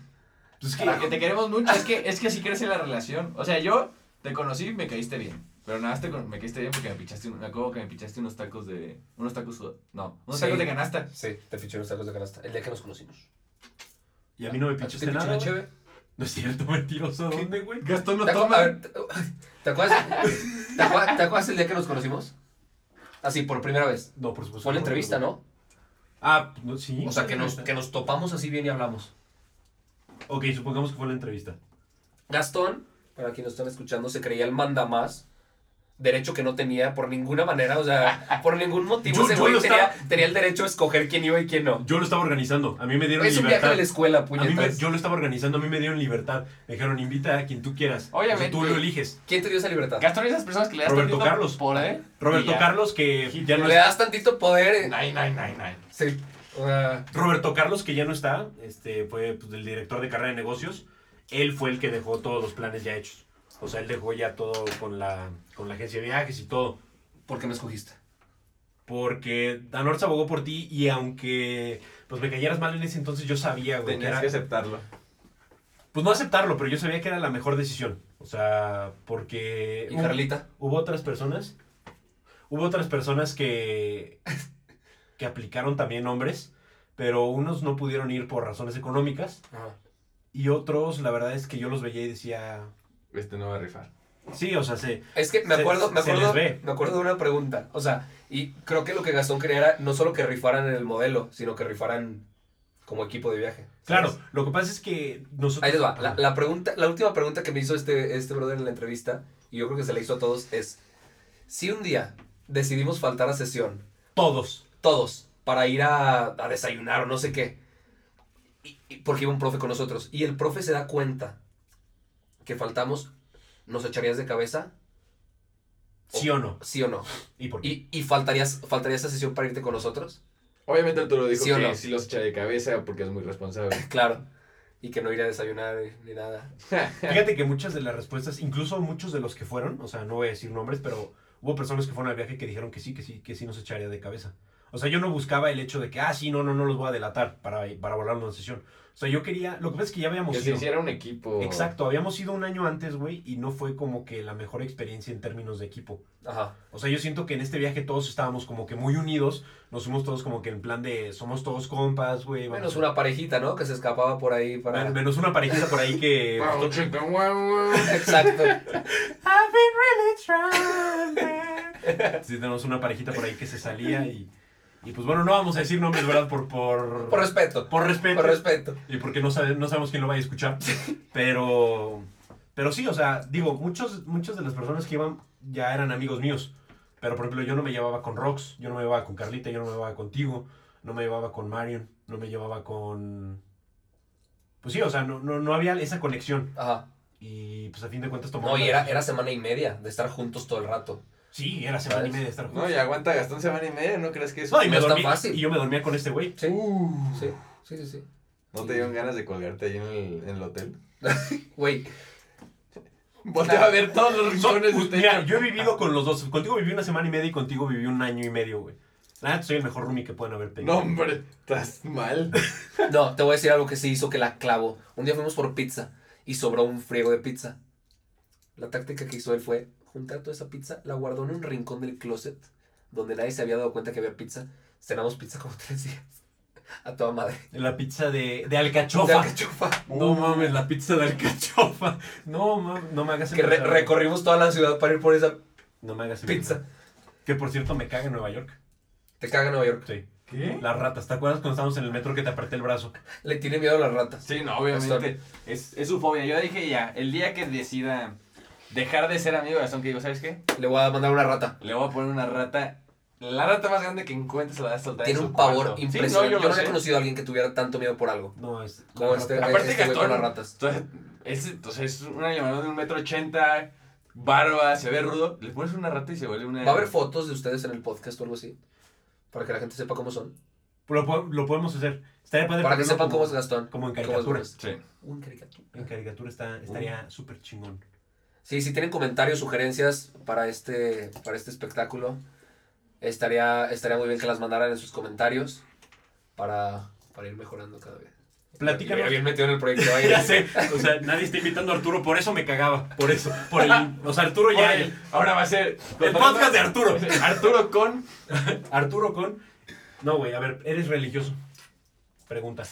Pues es que, Porque te queremos mucho. Es que, es que así crece la relación. O sea, yo te conocí y me caíste bien. Pero nada más te me caíste bien porque me pichaste. Me acuerdo que me pichaste unos tacos de. Unos tacos. No, unos Sí. tacos de canasta. Sí, te fiché unos tacos de canasta. El día que nos conocimos. y a mí no me ¿A ti pichaste te piché No es cierto, <laughs> mentiroso. ¿Dónde, güey? Gastón no ¿Te, toma. a ver, te- ¿te acuerdas, te, acuerdas, ¿Te acuerdas el día que nos conocimos? Así, por primera vez. No, por supuesto. Fue la entrevista. ¿no? Ah, no, sí. O sea, que nos, que nos topamos así bien y hablamos. Ok, supongamos que fue la entrevista. Gastón, para quienes están escuchando, se creía el mandamás. Derecho que no tenía por ninguna manera, o sea, <laughs> por ningún motivo Yo- ese yo güey lo tenía, estaba- tenía el derecho a escoger quién iba y quién no. Yo lo estaba organizando. A mí me dieron Es un viaje libertad. de la escuela, a mí me- puñetas. yo lo estaba organizando, a mí me dieron libertad. Me dijeron, invita a quien tú quieras. Obviamente. O sea, tú lo eliges. ¿Quién te dio esa libertad? Gastón y esas personas que le das Roberto tantito Carlos. poder. Roberto ya. Carlos, que ya no Le das tantito poder. Nine, nine, nine, nine. Sí. o sea, Roberto Carlos, que ya no está, este, fue pues, el director de carrera de negocios. Él fue el que dejó todos los planes ya hechos. O sea, él dejó ya todo con la, con la agencia de viajes y todo. ¿Por qué me escogiste? Porque Danor se abogó por ti y aunque pues me cayeras mal en ese entonces, yo sabía, güey, que Tenías era... que aceptarlo. Pues no aceptarlo, pero yo sabía que era la mejor decisión. O sea, porque... ¿Y hubo- Carlita? Hubo otras personas. Hubo otras personas que. que aplicaron también hombres. Pero unos no pudieron ir por razones económicas. Ajá. Y otros, la verdad es que yo los veía y decía. Este no va a rifar. Sí, o sea, se. Es que me Se- acuerdo, me acuerdo, me acuerdo de una pregunta. O sea, y creo que lo que Gastón quería era no solo que rifaran en el modelo, sino que rifaran como equipo de viaje. ¿sabes? Claro, lo que pasa es que nosotros. Ahí les va. La, la pregunta, la última pregunta que me hizo este, este brother en la entrevista, y yo creo que se la hizo a todos, es: si un día decidimos faltar a sesión, Todos. todos, para ir a, a desayunar o no sé qué, y- y porque iba un profe con nosotros, y el profe se da cuenta que faltamos, ¿nos echarías de cabeza? ¿Sí o no? ¿Sí o no? ¿Y por qué? ¿Y, y faltarías, faltaría esa sesión para irte con nosotros? Obviamente Arturo dijo ¿Sí o que no? sí los echa de cabeza porque es muy responsable. <laughs> Claro. Y que no iría a desayunar ni nada. <laughs> Fíjate que muchas de las respuestas, incluso muchos de los que fueron, o sea, no voy a decir nombres, pero hubo personas que fueron al viaje que dijeron que sí, que sí, que sí nos echaría de cabeza. O sea, yo no buscaba el hecho de que, ah, sí, no, no, no los voy a delatar para, para volar una sesión. O sea, yo quería, lo que pasa es que ya habíamos que se ido. hiciera un equipo. Exacto, habíamos ido un año antes, güey, y no fue como que la mejor experiencia en términos de equipo. Ajá. O sea, yo siento que en este viaje todos estábamos como que muy unidos, nos fuimos todos como que en plan de, somos todos compas, güey. Menos a- una parejita, ¿no? Que se escapaba por ahí para... Men- Menos una parejita por ahí que... Wow, chica, wow, wow. Exacto. I've been really trying. Sí, tenemos una parejita por ahí que se salía y, y pues bueno, no vamos a decir nombres, ¿verdad? Por, por, Por respeto. por respeto. Por respeto. Y porque no, sabe- no sabemos quién lo vaya a escuchar. Pero, pero sí, o sea, digo, muchos, muchas de las personas que iban ya eran amigos míos. Pero por ejemplo, yo no me llevaba con Rox, yo no me llevaba con Carlita, yo no me llevaba contigo, no me llevaba con Marion, no me llevaba con... Pues sí, o sea, no, no, no había esa conexión. Ajá. Y pues a fin de cuentas tomamos... No, y era semana y media de estar juntos todo el rato. Sí, era semana y media de estar juntos. No, y aguanta Gastón semana y media, ¿no crees que es? No, y, me No fácil. y yo me dormía con este güey. Sí. Uh. Sí, sí, sí, sí. ¿No te dieron ganas de colgarte ahí en el, en el hotel? <laughs> Güey, Voltea a ver todos los Son- rincones de pues, techo. mira, yo he vivido con los dos. Contigo viví una semana y media y contigo viví un año y medio, güey. La neta, soy el mejor roomie que pueden haber pedido. No, hombre, estás mal. <laughs> no, te voy a decir algo que sí hizo que la clavo. Un día fuimos por pizza y sobró un friego de pizza. La táctica que hizo él fue juntar toda esa pizza, la guardó en un rincón del closet donde nadie se había dado cuenta que había pizza. Cenamos pizza como <laughs> tres días. A toda madre. La pizza de, de De alcachofa. alcachofa. No mames, la pizza de alcachofa. No mames, no me hagas Que re- recorrimos toda la ciudad para ir por esa No me hagas pizza. Que por cierto me caga en Nueva York. Te caga Nueva York. Sí. ¿Qué? Las ratas. ¿Te acuerdas cuando estábamos en el metro que te apreté el brazo? Le tiene miedo a las ratas. Sí, no, obviamente. Es, es su fobia. Yo dije ya, el día que decida dejar de ser amigo de Gastón, que digo, ¿sabes qué? Le voy a mandar una rata. Le voy a poner una rata. La rata más grande que encuentres la vas a soltar Tiene en su un pavor cuarto. Sí, impresionante. no, yo yo no he conocido a alguien que tuviera tanto miedo por algo. No, es. Como la este, rata. Aparte este güey Gastón- con las ratas. Entonces, es, entonces es una llamada de un metro ochenta, barba, se ve rudo. Le pones una rata y se vuelve una. ¿Va a haber fotos de ustedes en el podcast o algo así? Para que la gente sepa cómo son. Lo, lo podemos hacer. Estaría padre Para que sepan cómo es Gastón. como en cómo es caricatura. Gómez. Sí. Un caricatura. En caricatura está, estaría súper chingón. Sí, si tienen comentarios, sugerencias para este, para este espectáculo, estaría, estaría muy bien que las mandaran en sus comentarios para, para ir mejorando cada vez. Platícanos. Bien metido en el proyecto. <laughs> ahí. Ya sé, o sea, nadie está invitando a Arturo, por eso me cagaba, por eso, por el, o sea, Arturo ya, ahora va a ser. el podcast de Arturo. Arturo con. <laughs> Arturo con, no güey, a ver, eres religioso, pregunta,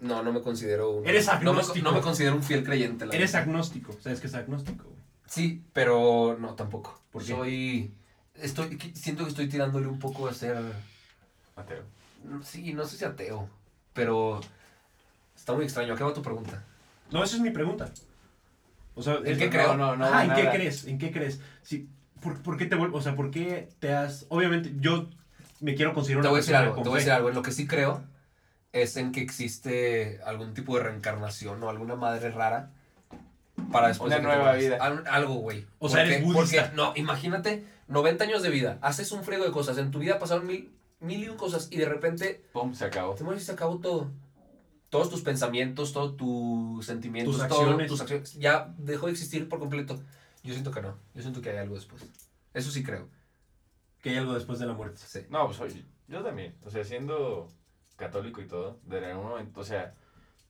No, no me considero un... Eres no me- agnóstico. No me, considero un fiel creyente. la eres verdad. agnóstico, sabes que es agnóstico, güey. Sí, pero no, tampoco. ¿Por qué? Soy... Estoy, siento que estoy tirándole un poco a ser... Mateo. Sí, no sé si ateo, pero... Está muy extraño. ¿A qué va tu pregunta? No, esa es mi pregunta. O sea, ¿En qué creo? No, no, Ajá, ¿en qué crees? ¿En qué crees? Sí, ¿por, por qué te vuelvo, o sea, por qué te has, obviamente, yo me quiero considerar Te una voy a decir persona algo, con te voy a decir algo. En lo que sí creo es en que existe algún tipo de reencarnación o alguna madre rara para después Una de nueva vida. Al- Algo, güey. O sea, eres budista. Porque, no, imagínate, 90 años de vida, haces un friego de cosas, en tu vida pasaron mil, mil y un cosas y de repente Pum, se acabó. te mueres y se acabó todo. Todos tus pensamientos, todos tus sentimientos, Tus todo, acciones. tus acciones, ya dejó de existir por completo. Yo siento que no, yo siento que hay algo después. Eso sí creo. Que hay algo después de la muerte. Sí. No, pues oye, yo también. O sea, siendo católico y todo, de algún momento, o sea,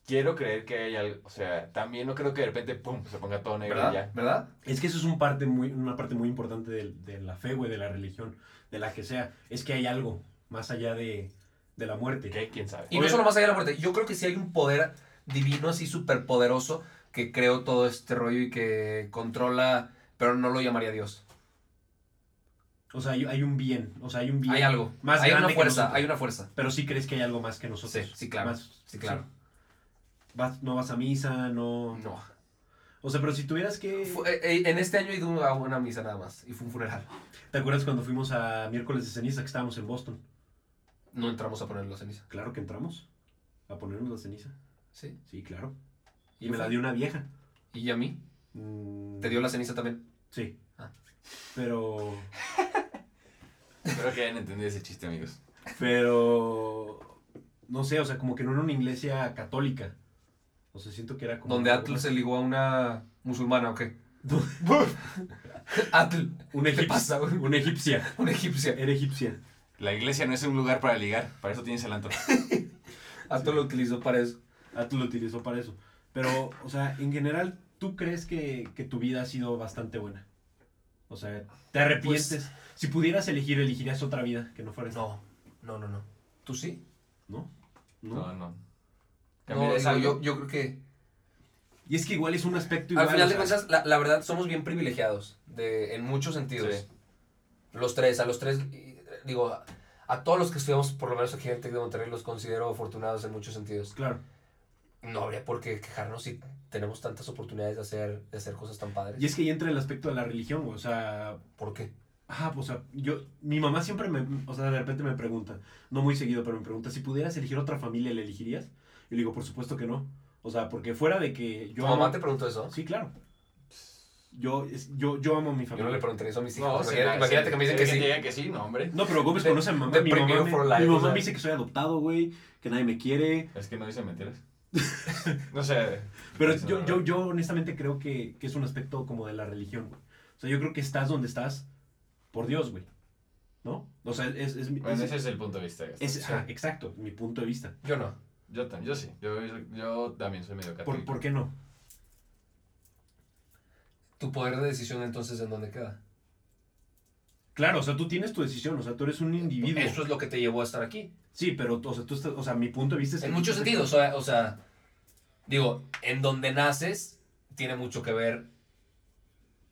quiero creer que hay algo. O sea, también no creo que de repente, pum, se ponga todo negro y ya. ¿Verdad? Es que eso es un parte muy, una parte muy importante de, de la fe, güey, de la religión, de la que sea. Es que hay algo más allá de, de la muerte. ¿Qué? ¿Quién sabe? Y no Oye- solo más allá de la muerte. Yo creo que sí hay un poder divino así súper poderoso que creó todo este rollo y que controla, pero no lo llamaría Dios. O sea, hay, hay un bien, o sea, hay un bien. Hay algo. más hay una fuerza, hay una fuerza. Pero sí crees que hay algo más que nosotros. Sí, sí, claro. Más- Sí, claro. Vas- no vas a misa, no... No. O sea, pero si tuvieras que... Fue- eh, eh, en este año he ido a una misa nada más y fue un funeral. ¿Te acuerdas cuando fuimos a miércoles de ceniza que estábamos en Boston? No entramos a poner la ceniza. Claro que entramos a ponernos la ceniza. Sí. Sí, claro. Y ¿Y me la dio una vieja. ¿Y a mí? Mm, ¿Te dio la ceniza también? Sí. Pero... Espero que hayan entendido ese chiste, amigos. Pero... No sé, o sea, como que no era una iglesia católica. O sea, siento que era como... Donde Atl se ligó a una musulmana, ¿o qué? <laughs> Atl. Una ¿Qué egipcia. <laughs> pasa? Una egipcia. Una egipcia. Era egipcia. La iglesia no es un lugar para ligar, para eso tienes el antro. <laughs> Atl lo utilizó para eso. Atl lo utilizó para eso. Pero, o sea, en general, ¿tú crees que, que tu vida ha sido bastante buena? O sea, ¿te arrepientes? si pudieras elegir, ¿elegirías otra vida que no fuera esta? No, no, no, no. ¿Tú sí? ¿No? No, ¿No? no. Yo, yo creo que Y es que igual es un aspecto igual. al final o de sea, cuentas, la, la verdad, somos bien privilegiados de, en muchos sentidos. Sí. Los tres, a los tres, digo, a, a todos los que estudiamos, por lo menos aquí en el Tec de Monterrey, los considero afortunados en muchos sentidos. Claro. No habría por qué quejarnos si tenemos tantas oportunidades de hacer, de hacer cosas tan padres. Y es que ahí entra el aspecto de la religión, güey. O sea, ¿Por qué? ah, pues, o sea, yo, mi mamá siempre me, o sea, de repente me pregunta, no muy seguido, pero me pregunta, si pudieras elegir otra familia, ¿le elegirías? Y le digo, por supuesto que no. O sea, porque fuera de que yo ¿Tu amo- mamá te preguntó eso? Sí, claro. Yo, es- yo, yo amo a mi Yo no familia. le preguntaría eso a mis hijos. No, imagínate, imagínate se- que me dicen se- que sí. digan que sí, no, hombre. No, pero Gómez conoce a mi mamá. de Mi mamá, me, for mi life, mamá o sea. me dice que soy adoptado, güey, que nadie me quiere. Es que no dicen mentiras. <laughs> no sé. Pero yo, yo, honestamente creo que, que es un aspecto como de la religión, güey. O sea, yo creo que estás donde estás por Dios, güey. ¿No? O sea, es... es, mi- Bueno, es- ese es el punto de vista. Es- exacto, mi punto de vista. Yo no. Yo, yo sí, yo, yo también soy medio ¿Por, católico. ¿Por qué no? ¿Tu poder de decisión entonces en dónde queda? Claro, o sea, tú tienes tu decisión, o sea, tú eres un individuo. Eso es lo que te llevó a estar aquí. Sí, pero, o sea, tú estás, o sea, mi punto de vista es... En que- muchos sentidos, o sea, o sea, digo, en donde naces tiene mucho que ver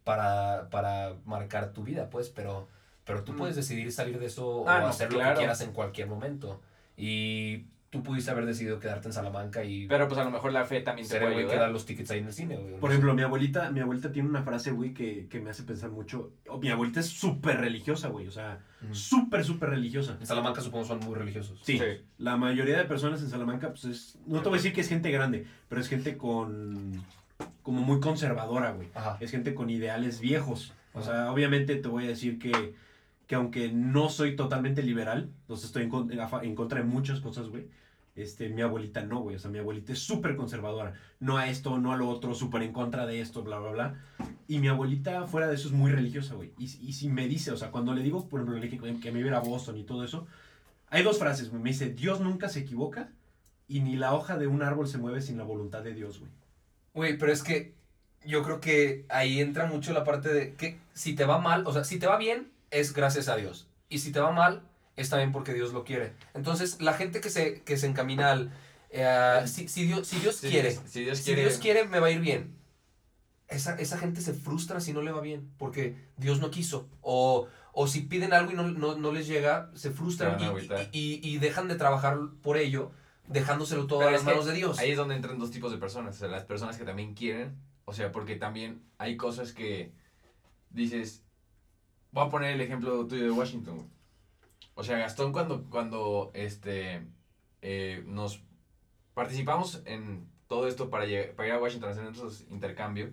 para, para marcar tu vida, pues, pero, pero tú Mm. puedes decidir salir de eso Ah, o no, hacer lo que quieras en cualquier momento. Y tú pudiste haber decidido quedarte en Salamanca y Pero pues a lo mejor la fe también te puede güey que da los tickets ahí en el cine, güey. Por ejemplo, mi abuelita, mi abuelita tiene una frase, güey, que, que me hace pensar mucho. Oh, mi abuelita es súper religiosa, güey, o sea, súper, súper religiosa. En Salamanca supongo son muy religiosos. Sí, Sí. la mayoría de personas en Salamanca, pues es, no te voy a decir que es gente grande, pero es gente con, como muy conservadora, güey. Ajá. Es gente con ideales viejos. O Ajá. sea, obviamente te voy a decir que, que aunque no soy totalmente liberal, entonces estoy en, contra de muchas cosas, güey, Este, mi abuelita no, güey. O sea, mi abuelita es súper conservadora. No a esto, no a lo otro, súper en contra de esto, bla, bla, bla. Y mi abuelita, fuera de eso, es muy religiosa, güey. Y, si me dice, o sea, cuando le digo, por ejemplo, dije que me iba a Boston y todo eso, hay dos frases, güey. Me dice, Dios nunca se equivoca y ni la hoja de un árbol se mueve sin la voluntad de Dios, güey. Güey, pero es que yo creo que ahí entra mucho la parte de que si te va mal, o sea, si te va bien, es gracias a Dios. Y si te va mal, es también porque Dios lo quiere. Entonces, la gente que se, que se encamina al... eh, si, si Dios, si Dios quiere, Si Dios si quiere. Dios quiere, me va a ir bien. Esa, esa gente se frustra si no le va bien, porque Dios no quiso. O, o si piden algo y no, no, no les llega, se frustran y, y- y dejan de trabajar por ello, dejándoselo todo Pero a las manos de Dios. Ahí es donde entran dos tipos de personas. O sea, las personas que también quieren. O sea, porque también hay cosas que dices. Voy a poner el ejemplo tuyo de Washington. güey. O sea, Gastón cuando, cuando este, eh, nos participamos en todo esto para, lleg- para ir a Washington a hacer nuestros intercambios,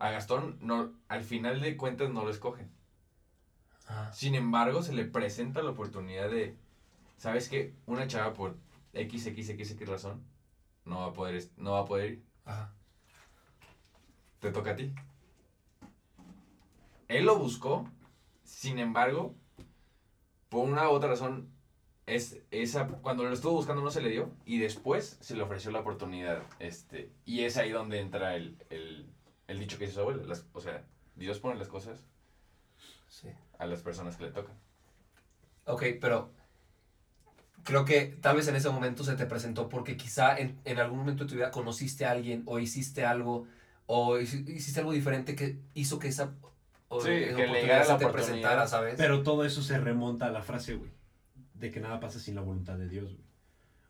a Gastón no, al final de cuentas no lo escogen. Ajá. Sin embargo, se le presenta la oportunidad de, ¿sabes qué? Una chava por X, X, X, X razón no va a poder, no va a poder ir. Ajá. Te toca a ti. Él lo buscó, sin embargo, por una u otra razón, es esa, cuando lo estuvo buscando no se le dio y después se le ofreció la oportunidad. Este, y es ahí donde entra el, el, el dicho que dice su abuela. las- o sea, Dios pone las cosas Sí. a las personas que le tocan. Ok, pero creo que tal vez en ese momento se te presentó porque quizá en, en algún momento de tu vida conociste a alguien o hiciste algo o hici- hiciste algo diferente que hizo que esa o- Sí, que le llegara la te presentara, ¿sabes? Pero todo eso se remonta a la frase, güey. De que nada pasa sin la voluntad de Dios, güey.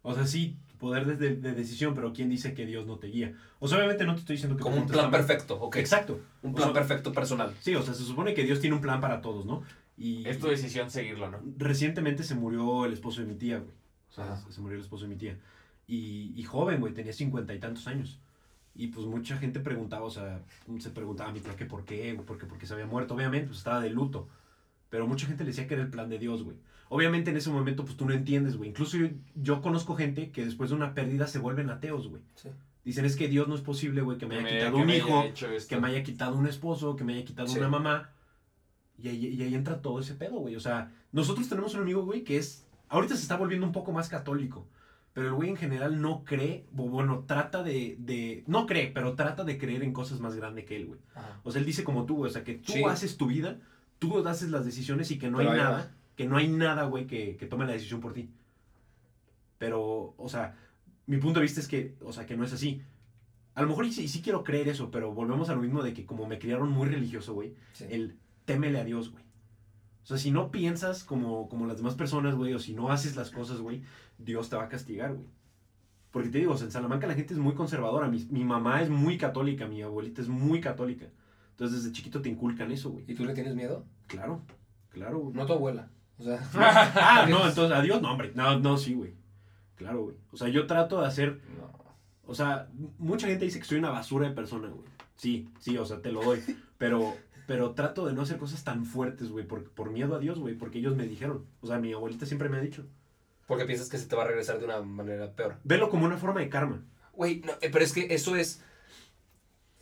O sea, sí, poder de, de decisión, pero ¿quién dice que Dios no te guía? O sea, obviamente no te estoy diciendo que... Como un plan perfecto, ok. Exacto. Un O plan sea, perfecto personal. Sí, o sea, se supone que Dios tiene un plan para todos, ¿no? Y Es tu decisión seguirlo, ¿no? recientemente se murió el esposo de mi tía, güey. O sea, Ajá. se murió el esposo de mi tía. Y, y joven, güey, tenía cincuenta y tantos años. Y pues mucha gente preguntaba, o sea, se preguntaba a mi tía que por qué, porque, porque se había muerto. Obviamente, pues estaba de luto. Pero mucha gente le decía que era el plan de Dios, güey. Obviamente en ese momento, pues tú no entiendes, güey. Incluso yo, yo conozco gente que después de una pérdida se vuelven ateos, güey. Sí. Dicen, es que Dios no es posible, güey, que me haya me- quitado que un hijo, que me haya quitado un esposo, que me haya quitado Sí. una mamá. Y ahí, y ahí entra todo ese pedo, güey. O sea, nosotros tenemos un amigo, güey, que es. Ahorita se está volviendo un poco más católico. Pero el güey en general no cree, o bueno, trata de, de. No cree, pero trata de creer en cosas más grandes que él, güey. Ajá. O sea, él dice como tú, güey. O sea, que tú Sí. haces tu vida, tú haces las decisiones y que no Pero hay nada, que no hay nada, güey, que, que tome la decisión por ti. Pero, o sea, mi punto de vista es que, o sea, que no es así. A lo mejor y sí, y sí quiero creer eso, pero volvemos a lo mismo de que como me criaron muy religioso, güey, Sí. el témele a Dios, güey. O sea, si no piensas como, como las demás personas, güey, o si no haces las cosas, güey, Dios te va a castigar, güey. Porque te digo, o sea, en Salamanca la gente es muy conservadora. Mi, mi mamá es muy católica, mi abuelita es muy católica. Entonces desde chiquito te inculcan eso, güey. ¿Y tú le tienes miedo? Claro, claro, güey. No tu abuela. O sea, <laughs> Ah, no, <laughs> entonces, adiós, no, hombre. No, no, sí, güey. Claro, güey. O sea, yo trato de hacer No. o sea, mucha gente dice que soy una basura de persona, güey. Sí, sí, o sea, te lo doy. Pero, pero trato de no hacer cosas tan fuertes, güey, por, por miedo a Dios, güey, porque ellos me dijeron. O sea, mi abuelita siempre me ha dicho. porque piensas que se te va a regresar de una manera peor. Velo como una forma de karma. Güey, no, eh, pero es que eso es.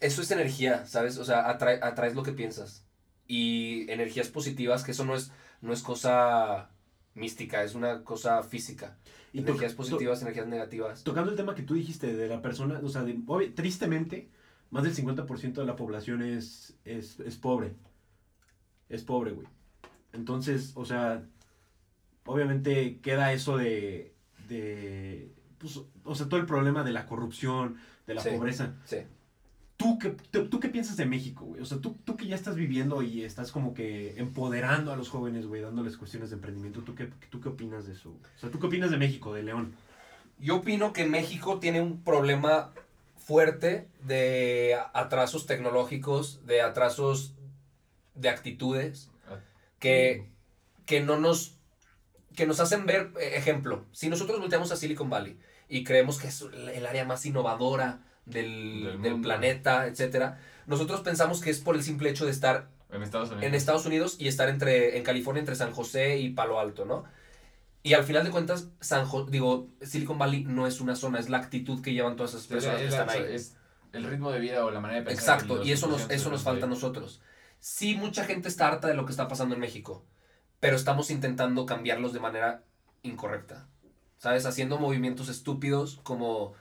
Eso es energía, ¿sabes? O sea, atrae- atraes lo que piensas. Y energías positivas, que eso no es, no es cosa mística, es una cosa física. Y energías positivas, energías negativas. tocando el tema que tú dijiste de la persona, o sea, de- tristemente, más del 50% de la población es, es, es pobre. Es pobre, güey. Entonces, o sea, obviamente queda eso de, de, pues, o sea, todo el problema de la corrupción, de la Sí. pobreza. Sí. ¿Tú qué, tú, tú qué piensas de México, güey? O sea, tú, tú que ya estás viviendo y estás como que empoderando a los jóvenes, güey, dándoles cuestiones de emprendimiento, ¿tú qué, ¿tú qué opinas de eso? güey? O sea, ¿tú qué opinas de México, de León? Yo opino que México tiene un problema fuerte de atrasos tecnológicos, de atrasos de actitudes, que, que no nos que nos hacen ver, eh, ejemplo, si nosotros volteamos a Silicon Valley y creemos que es el área más innovadora del, Del planeta, etcétera, nosotros pensamos que es por el simple hecho de estar En Estados Unidos. en Estados Unidos y estar entre en California entre San José y Palo Alto, ¿no? Y al final de cuentas, San Jo- digo, Silicon Valley no es una zona, es la actitud que llevan todas esas Es, personas que están ahí. es el ritmo de vida o la manera de pensar. Exacto, y eso nos, eso nos falta a nosotros. Sí, mucha gente está harta de lo que está pasando en México, pero estamos intentando cambiarlos de manera incorrecta. ¿Sabes? Haciendo movimientos estúpidos como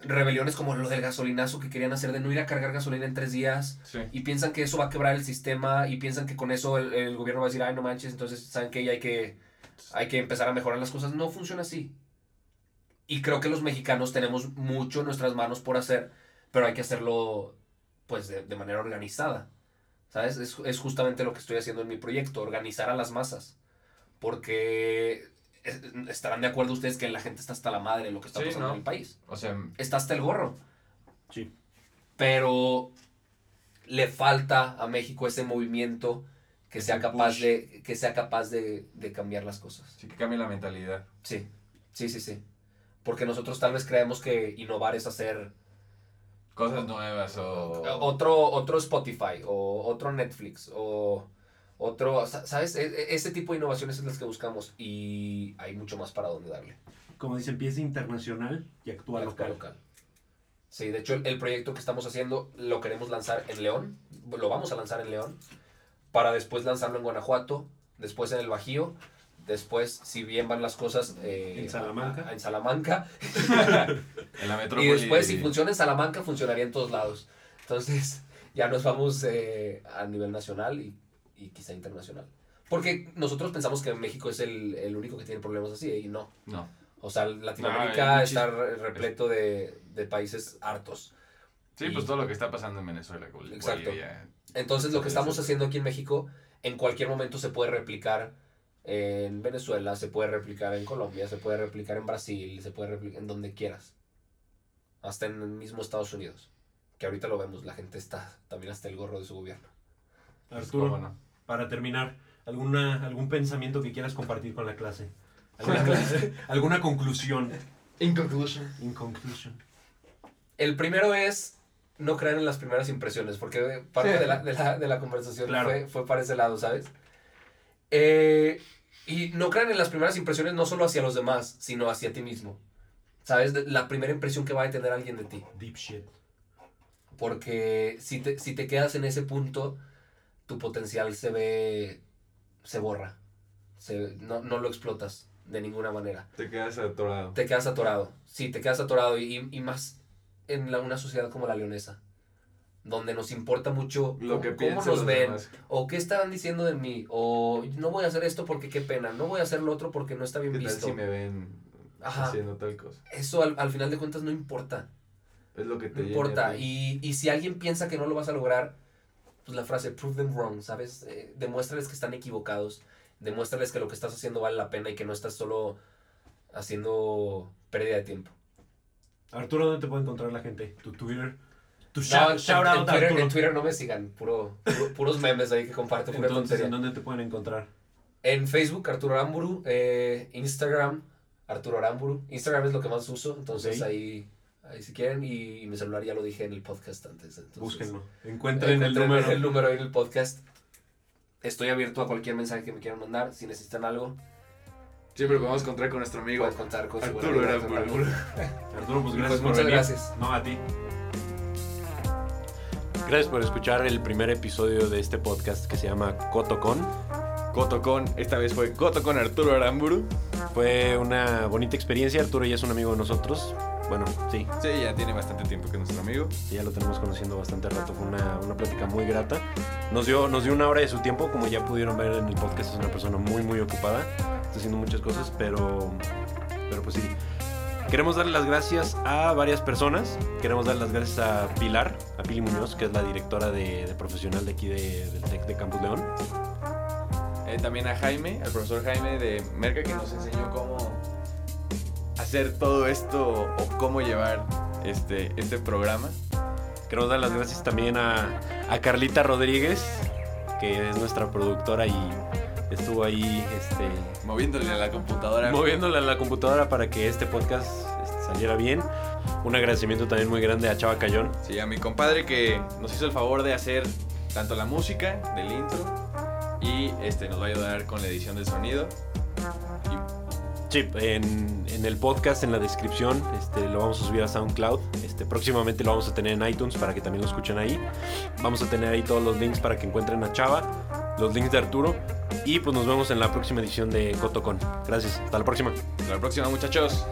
rebeliones como lo del gasolinazo que querían hacer de no ir a cargar gasolina en tres días. Sí. y piensan que eso va a quebrar el sistema y piensan que con eso el, el gobierno va a decir, ay, no manches, entonces saben que hay que, hay que empezar a mejorar las cosas. No funciona así. Y creo que los mexicanos tenemos mucho en nuestras manos por hacer, pero hay que hacerlo pues de, de manera organizada. ¿Sabes? Es, es justamente lo que estoy haciendo en mi proyecto, organizar a las masas. Porque es- estarán de acuerdo ustedes que la gente está hasta la madre de lo que está Sí, pasando ¿no? en el país. O sea, Está hasta el gorro Sí. pero le falta a México ese movimiento que sea capaz push. de que sea capaz de, de cambiar las cosas. sí que cambia la mentalidad. Sí, sí, sí, sí. Porque nosotros tal vez creemos que innovar es hacer Cosas nuevas o. otro, otro Spotify o otro Netflix o otro, sa- ¿sabes? E- e- Ese tipo de innovaciones es las que buscamos y hay mucho más para dónde darle. Como dicen, pieza internacional y actúa Actúa local. local. Sí, de hecho el, el proyecto que estamos haciendo lo queremos lanzar en León, lo vamos a lanzar en León, para después lanzarlo en Guanajuato, después en el Bajío, después, si bien van las cosas... eh, En Salamanca. a- a- en Salamanca. <laughs> En la y después, si funciona en Salamanca, funcionaría en todos lados. Entonces, ya nos vamos eh, a nivel nacional y, y quizá internacional. Porque nosotros pensamos que México es el, el único que tiene problemas así, y no. No. O sea, Latinoamérica No, está re- repleto de, de países hartos. Sí, Y- pues todo lo que está pasando en Venezuela, Bol- Exacto. Bolivia. Entonces, lo que estamos haciendo aquí en México, en cualquier momento se puede replicar en Venezuela, se puede replicar en Colombia, se puede replicar en Brasil, se puede replicar en donde quieras. Hasta en el mismo Estados Unidos. Que ahorita lo vemos, la gente está también hasta el gorro de su gobierno. Pues, Arturo, ¿cómo no? para terminar, ¿alguna, ¿algún pensamiento que quieras compartir con la clase? <laughs> ¿Alguna, clase- ¿alguna conclusión? In conclusion. In conclusion. El primero es no creer en las primeras impresiones, porque parte Sí. de, la, de la- de la conversación Claro. fue, fue para ese lado, ¿sabes? Eh, y no crean en las primeras impresiones no solo hacia los demás, sino hacia ti mismo. ¿Sabes? De- La primera impresión que va a tener alguien de ti. Deep shit. Porque si te, si te quedas en ese punto, tu potencial se ve. se borra. Se- no, no lo explotas de ninguna manera. Te quedas atorado. Te quedas atorado. Sí, te quedas atorado. Y, y más en la- una sociedad como la leonesa. Donde nos importa mucho Lo cómo- que cómo piensan nos ven. demás. O qué estarán diciendo de mí. O no voy a hacer esto porque qué pena. No voy a hacer lo otro porque no está bien ¿Qué tal visto. si me ven Ajá. haciendo tal cosa? Eso al, al final de cuentas no importa. Es lo que te No importa. Y, y si alguien piensa que no lo vas a lograr, pues la frase prove them wrong, ¿sabes? Eh, demuéstrales que están equivocados. Demuéstrales que lo que estás haciendo vale la pena y que no estás solo haciendo pérdida de tiempo. Arturo, ¿dónde te puede encontrar la gente? Tu Twitter. Tu No, shout, en- shout en, out, Twitter, Arturo. en Twitter no me sigan, puro, puro- puros memes ahí que comparto, pura Entonces. ¿en dónde te pueden encontrar? En Facebook, Arturo Aramburu. eh, Instagram, Arturo Aramburu. Instagram es lo que más uso, entonces ahí, ahí si quieren. Y, mi celular ya lo dije en el podcast antes. Entonces, Búsquenlo. Encuentren el Encuentren número. el número ahí en el podcast. Estoy abierto a cualquier mensaje que me quieran mandar. Si necesitan algo, Siempre podemos contar con nuestro amigo. pueden contar con Arturo era voluntad. Arturo. <laughs> Arturo, pues Y gracias pues por muchas venir. gracias. No, a ti. Gracias por escuchar el primer episodio de este podcast que se llama Cotocon. Coto con, esta vez fue Coto con Arturo Aramburu. Fue una bonita experiencia. Arturo ya es un amigo de nosotros. Bueno, sí, Sí, ya tiene bastante tiempo que es nuestro amigo. sí, ya lo tenemos conociendo bastante rato. Fue una, una plática muy grata. Nos dio, nos dio una hora de su tiempo. Como ya pudieron ver en el podcast, es una persona muy, muy ocupada. Está haciendo muchas cosas, pero, pero pues sí. Queremos darle las gracias a varias personas. Queremos darle las gracias a Pilar, a Pili Muñoz, que es la directora de, de profesional de aquí de- del TEC de Campus León. Eh, también a Jaime, al profesor Jaime de Merca, que nos enseñó cómo hacer todo esto o cómo llevar este, este programa. Queremos dar las gracias también a, a Carlita Rodríguez, que es nuestra productora y estuvo ahí este, Moviéndole a la computadora. moviéndole a la computadora para que este podcast este, saliera bien. Un agradecimiento también muy grande a Chava Cayón. Sí, a mi compadre que nos hizo el favor de hacer tanto la música del intro y este, nos va a ayudar con la edición del sonido. Y Sí, en, en el podcast, en la descripción, este, lo vamos a subir a SoundCloud. Este, próximamente lo vamos a tener en iTunes para que también lo escuchen ahí. Vamos a tener ahí todos los links para que encuentren a Chava, los links de Arturo. Y pues nos vemos en la próxima edición de Cotocon. Gracias, hasta la próxima. Hasta la próxima, muchachos.